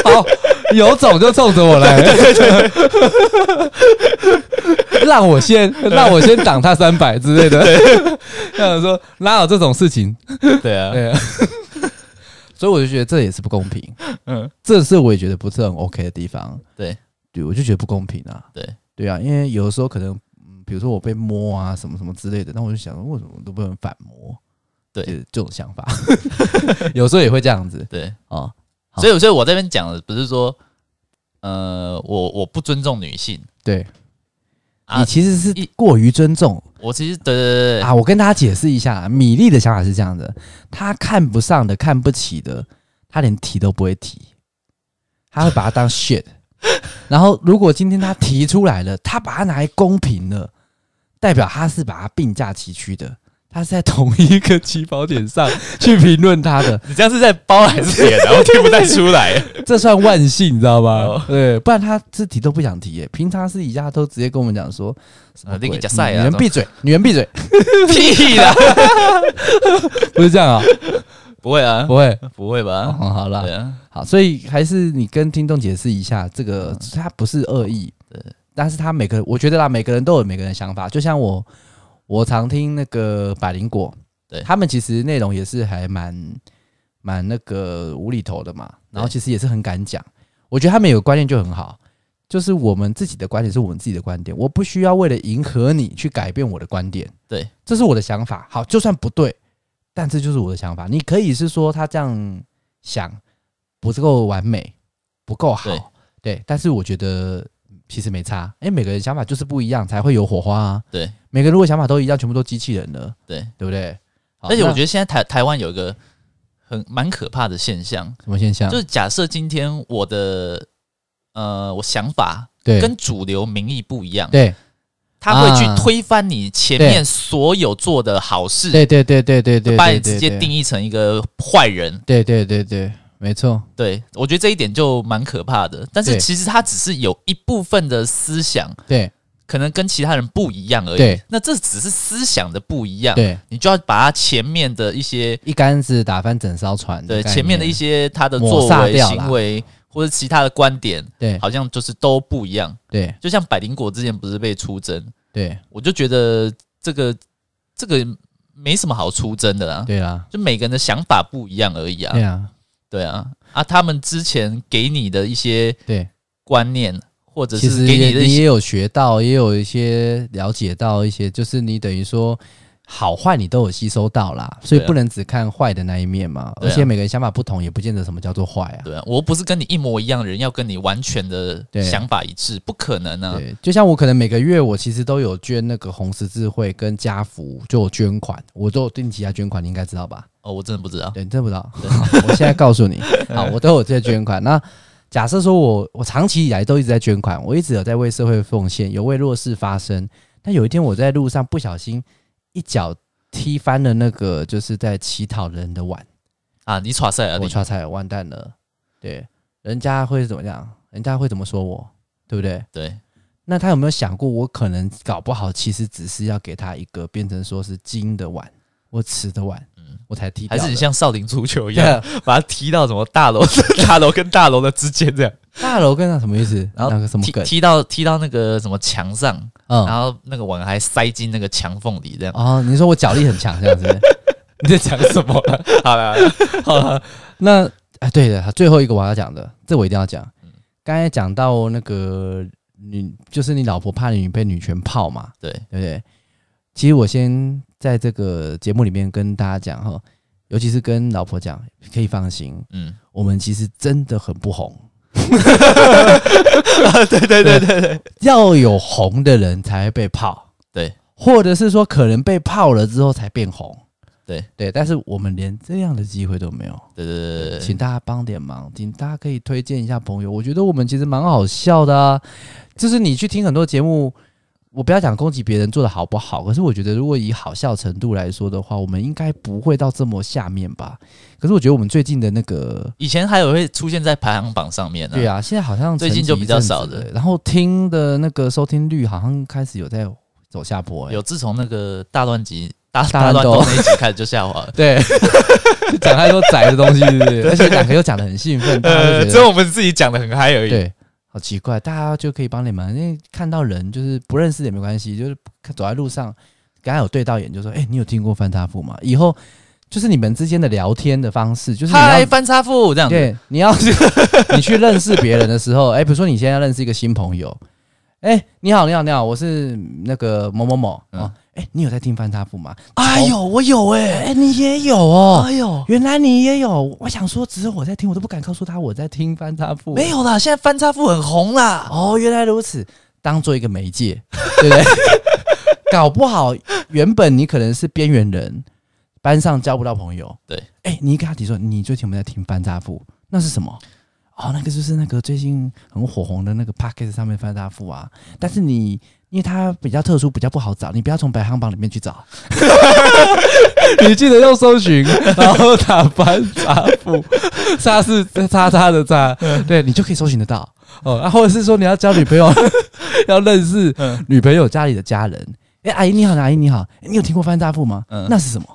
好，有种就冲着我来，对对对让我先让我先挡他三百之类的，这样说哪有这种事情？对啊，对啊。所以我就觉得这也是不公平，嗯，这是我也觉得不是很 OK 的地方，对，对，我就觉得不公平啊，对，对啊，因为有的时候可能，比如说我被摸啊，什么什么之类的，那我就想，为什么都不能反摸？对，这种想法，有时候也会这样子，对，哦，所以，所以我这边讲的不是说，呃，我我不尊重女性，对。你其实是过于尊重我，其实对对对啊，我跟大家解释一下，米粒的想法是这样的：他看不上的、看不起的，他连提都不会提，他会把它当 shit。然后，如果今天他提出来了，他把它拿来公平了，代表他是把它并驾齐驱的。他是在同一个起跑点上 去评论他的，你这样是在包还是点？然后听不太出来，这算万幸，你知道吗？对，不然他自己都不想提耶。平常私底下都直接跟我们讲说，啊，那个假赛啊，女人闭嘴，女人闭嘴，屁啦，不是这样啊，不会啊，不会，不会吧？好了，好，所以还是你跟听众解释一下，这个他不是恶意，对，但是他每个，我觉得啦，每个人都有每个人的想法，就像我。我常听那个百灵果，对他们其实内容也是还蛮蛮那个无厘头的嘛，然后其实也是很敢讲。我觉得他们有个观念就很好，就是我们自己的观点是我们自己的观点，我不需要为了迎合你去改变我的观点。对，这是我的想法。好，就算不对，但这就是我的想法。你可以是说他这样想不够完美，不够好，对，对，但是我觉得。其实没差，哎，每个人想法就是不一样，才会有火花啊。对，每个人如果想法都一样，全部都机器人了，对，对不对？而且我觉得现在台台湾有一个很蛮可怕的现象，什么现象？就是假设今天我的呃，我想法对跟主流民意不一样，对，他会去推翻你前面所有做的好事，对对对对对对，把你直接定义成一个坏人，对对对对。没错，对，我觉得这一点就蛮可怕的。但是其实他只是有一部分的思想，对，可能跟其他人不一样而已。对，那这只是思想的不一样。对，你就要把他前面的一些一竿子打翻整艘船。对，前面的一些他的作为、行为或者其他的观点，对，好像就是都不一样。对，就像百灵果之前不是被出征，对，我就觉得这个这个没什么好出征的啦。对啊，就每个人的想法不一样而已啊。对啊。对啊，啊，他们之前给你的一些对。观念，或者是给你的，你也有学到，也有一些了解到一些，就是你等于说好坏你都有吸收到啦，所以不能只看坏的那一面嘛。而且每个人想法不同，也不见得什么叫做坏啊。对啊，我不是跟你一模一样的人，要跟你完全的想法一致，不可能啊。对，就像我可能每个月我其实都有捐那个红十字会跟家福，就有捐款，我都有定期要捐款，你应该知道吧？哦，我真的不知道，对，你真的不知道。我现在告诉你，好，我都有在捐款。那假设说我我长期以来都一直在捐款，我一直有在为社会奉献，有为弱势发声。但有一天我在路上不小心一脚踢翻了那个就是在乞讨人的碗啊！你耍赛了！我耍赛，完蛋了。对，人家会怎么样？人家会怎么说我？对不对？对。那他有没有想过，我可能搞不好其实只是要给他一个变成说是金的碗。我瓷的碗，嗯，我才踢，还是你像少林足球一样，把它踢到什么大楼、大楼跟大楼的之间这样？大楼跟那什么意思？然后那个什么踢踢到踢到那个什么墙上，嗯，然后那个碗还塞进那个墙缝里这样。哦，你说我脚力很强这样子？你在讲什么？好了好了，那哎，对的，最后一个我要讲的，这我一定要讲。刚才讲到那个女，就是你老婆怕你被女权泡嘛？对对不对？其实我先。在这个节目里面跟大家讲哈，尤其是跟老婆讲，可以放心，嗯，我们其实真的很不红，对对对对对，要有红的人才会被泡，对，或者是说可能被泡了之后才变红，对。对，但是我们连这样的机会都没有，对对对对，请大家帮点忙，请大家可以推荐一下朋友，我觉得我们其实蛮好笑的啊，就是你去听很多节目。我不要讲攻击别人做的好不好，可是我觉得如果以好笑程度来说的话，我们应该不会到这么下面吧。可是我觉得我们最近的那个以前还有会出现在排行榜上面呢。对啊，现在好像最近就比较少的。然后听的那个收听率好像开始有在走下坡。有自从那个大乱集大大乱斗那一集开始就下滑了。对，讲太多宅的东西，对不 对？而且两个又讲的很兴奋，呃，只有我们自己讲的很嗨而已。对。好奇怪，大家就可以帮你们，因为看到人就是不认识也没关系，就是走在路上，刚才有对到眼，就说：“哎、欸，你有听过翻叉富吗？”以后就是你们之间的聊天的方式，就是嗨翻叉富这样子。对，你要 你去认识别人的时候，哎、欸，比如说你现在要认识一个新朋友，哎、欸，你好，你好，你好，我是那个某某某，嗯。哎、欸，你有在听翻叉富吗？哎呦，我有哎、欸，哎、欸，你也有哦。哎呦，原来你也有。我想说，只是我在听，我都不敢告诉他我在听翻叉富。没有啦，现在翻叉富很红啦。哦，原来如此，当做一个媒介，对不对？搞不好原本你可能是边缘人，班上交不到朋友。对，哎、欸，你跟他提说，你最近有没有在听翻叉富？那是什么？哦，那个就是那个最近很火红的那个 p o c k e t 上面翻叉富啊。但是你。因为它比较特殊，比较不好找，你不要从排行榜里面去找。你记得用搜寻，然后打翻查富，叉是叉叉的叉，对，你就可以搜寻得到哦。啊，或者是说你要交女朋友，要认识女朋友家里的家人。哎、欸，阿姨你好，阿姨你好，你有听过翻叉富吗？嗯，那是什么？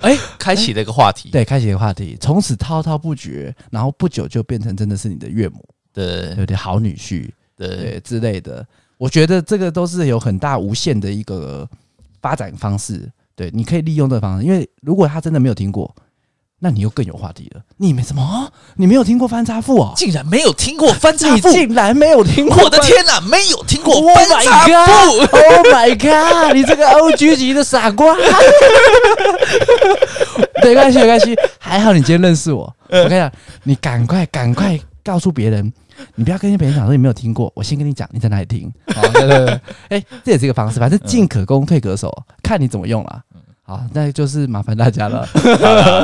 哎、欸，开启了一个话题，对，开启一个话题，从此滔滔不绝，然后不久就变成真的是你的岳母，对，有点好女婿。对，对之类的，我觉得这个都是有很大无限的一个发展方式。对，你可以利用这个方式，因为如果他真的没有听过，那你又更有话题了。你没什么？你没有听过翻叉富啊？竟然没有听过翻叉富？你竟然没有听过？我的天哪，没有听过翻叉富？Oh my god！你这个 OG 级的傻瓜！没关系，没关系，还好你今天认识我。我跟你讲，你赶快，赶快告诉别人。你不要跟别人讲说你没有听过，我先跟你讲你在哪里听。好，对对对，哎、欸，这也是一个方式，反正进可攻退可守，看你怎么用了。好，那就是麻烦大家了。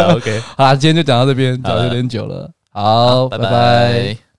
好 OK，好啦，今天就讲到这边，讲有点久了。好，拜拜。拜拜。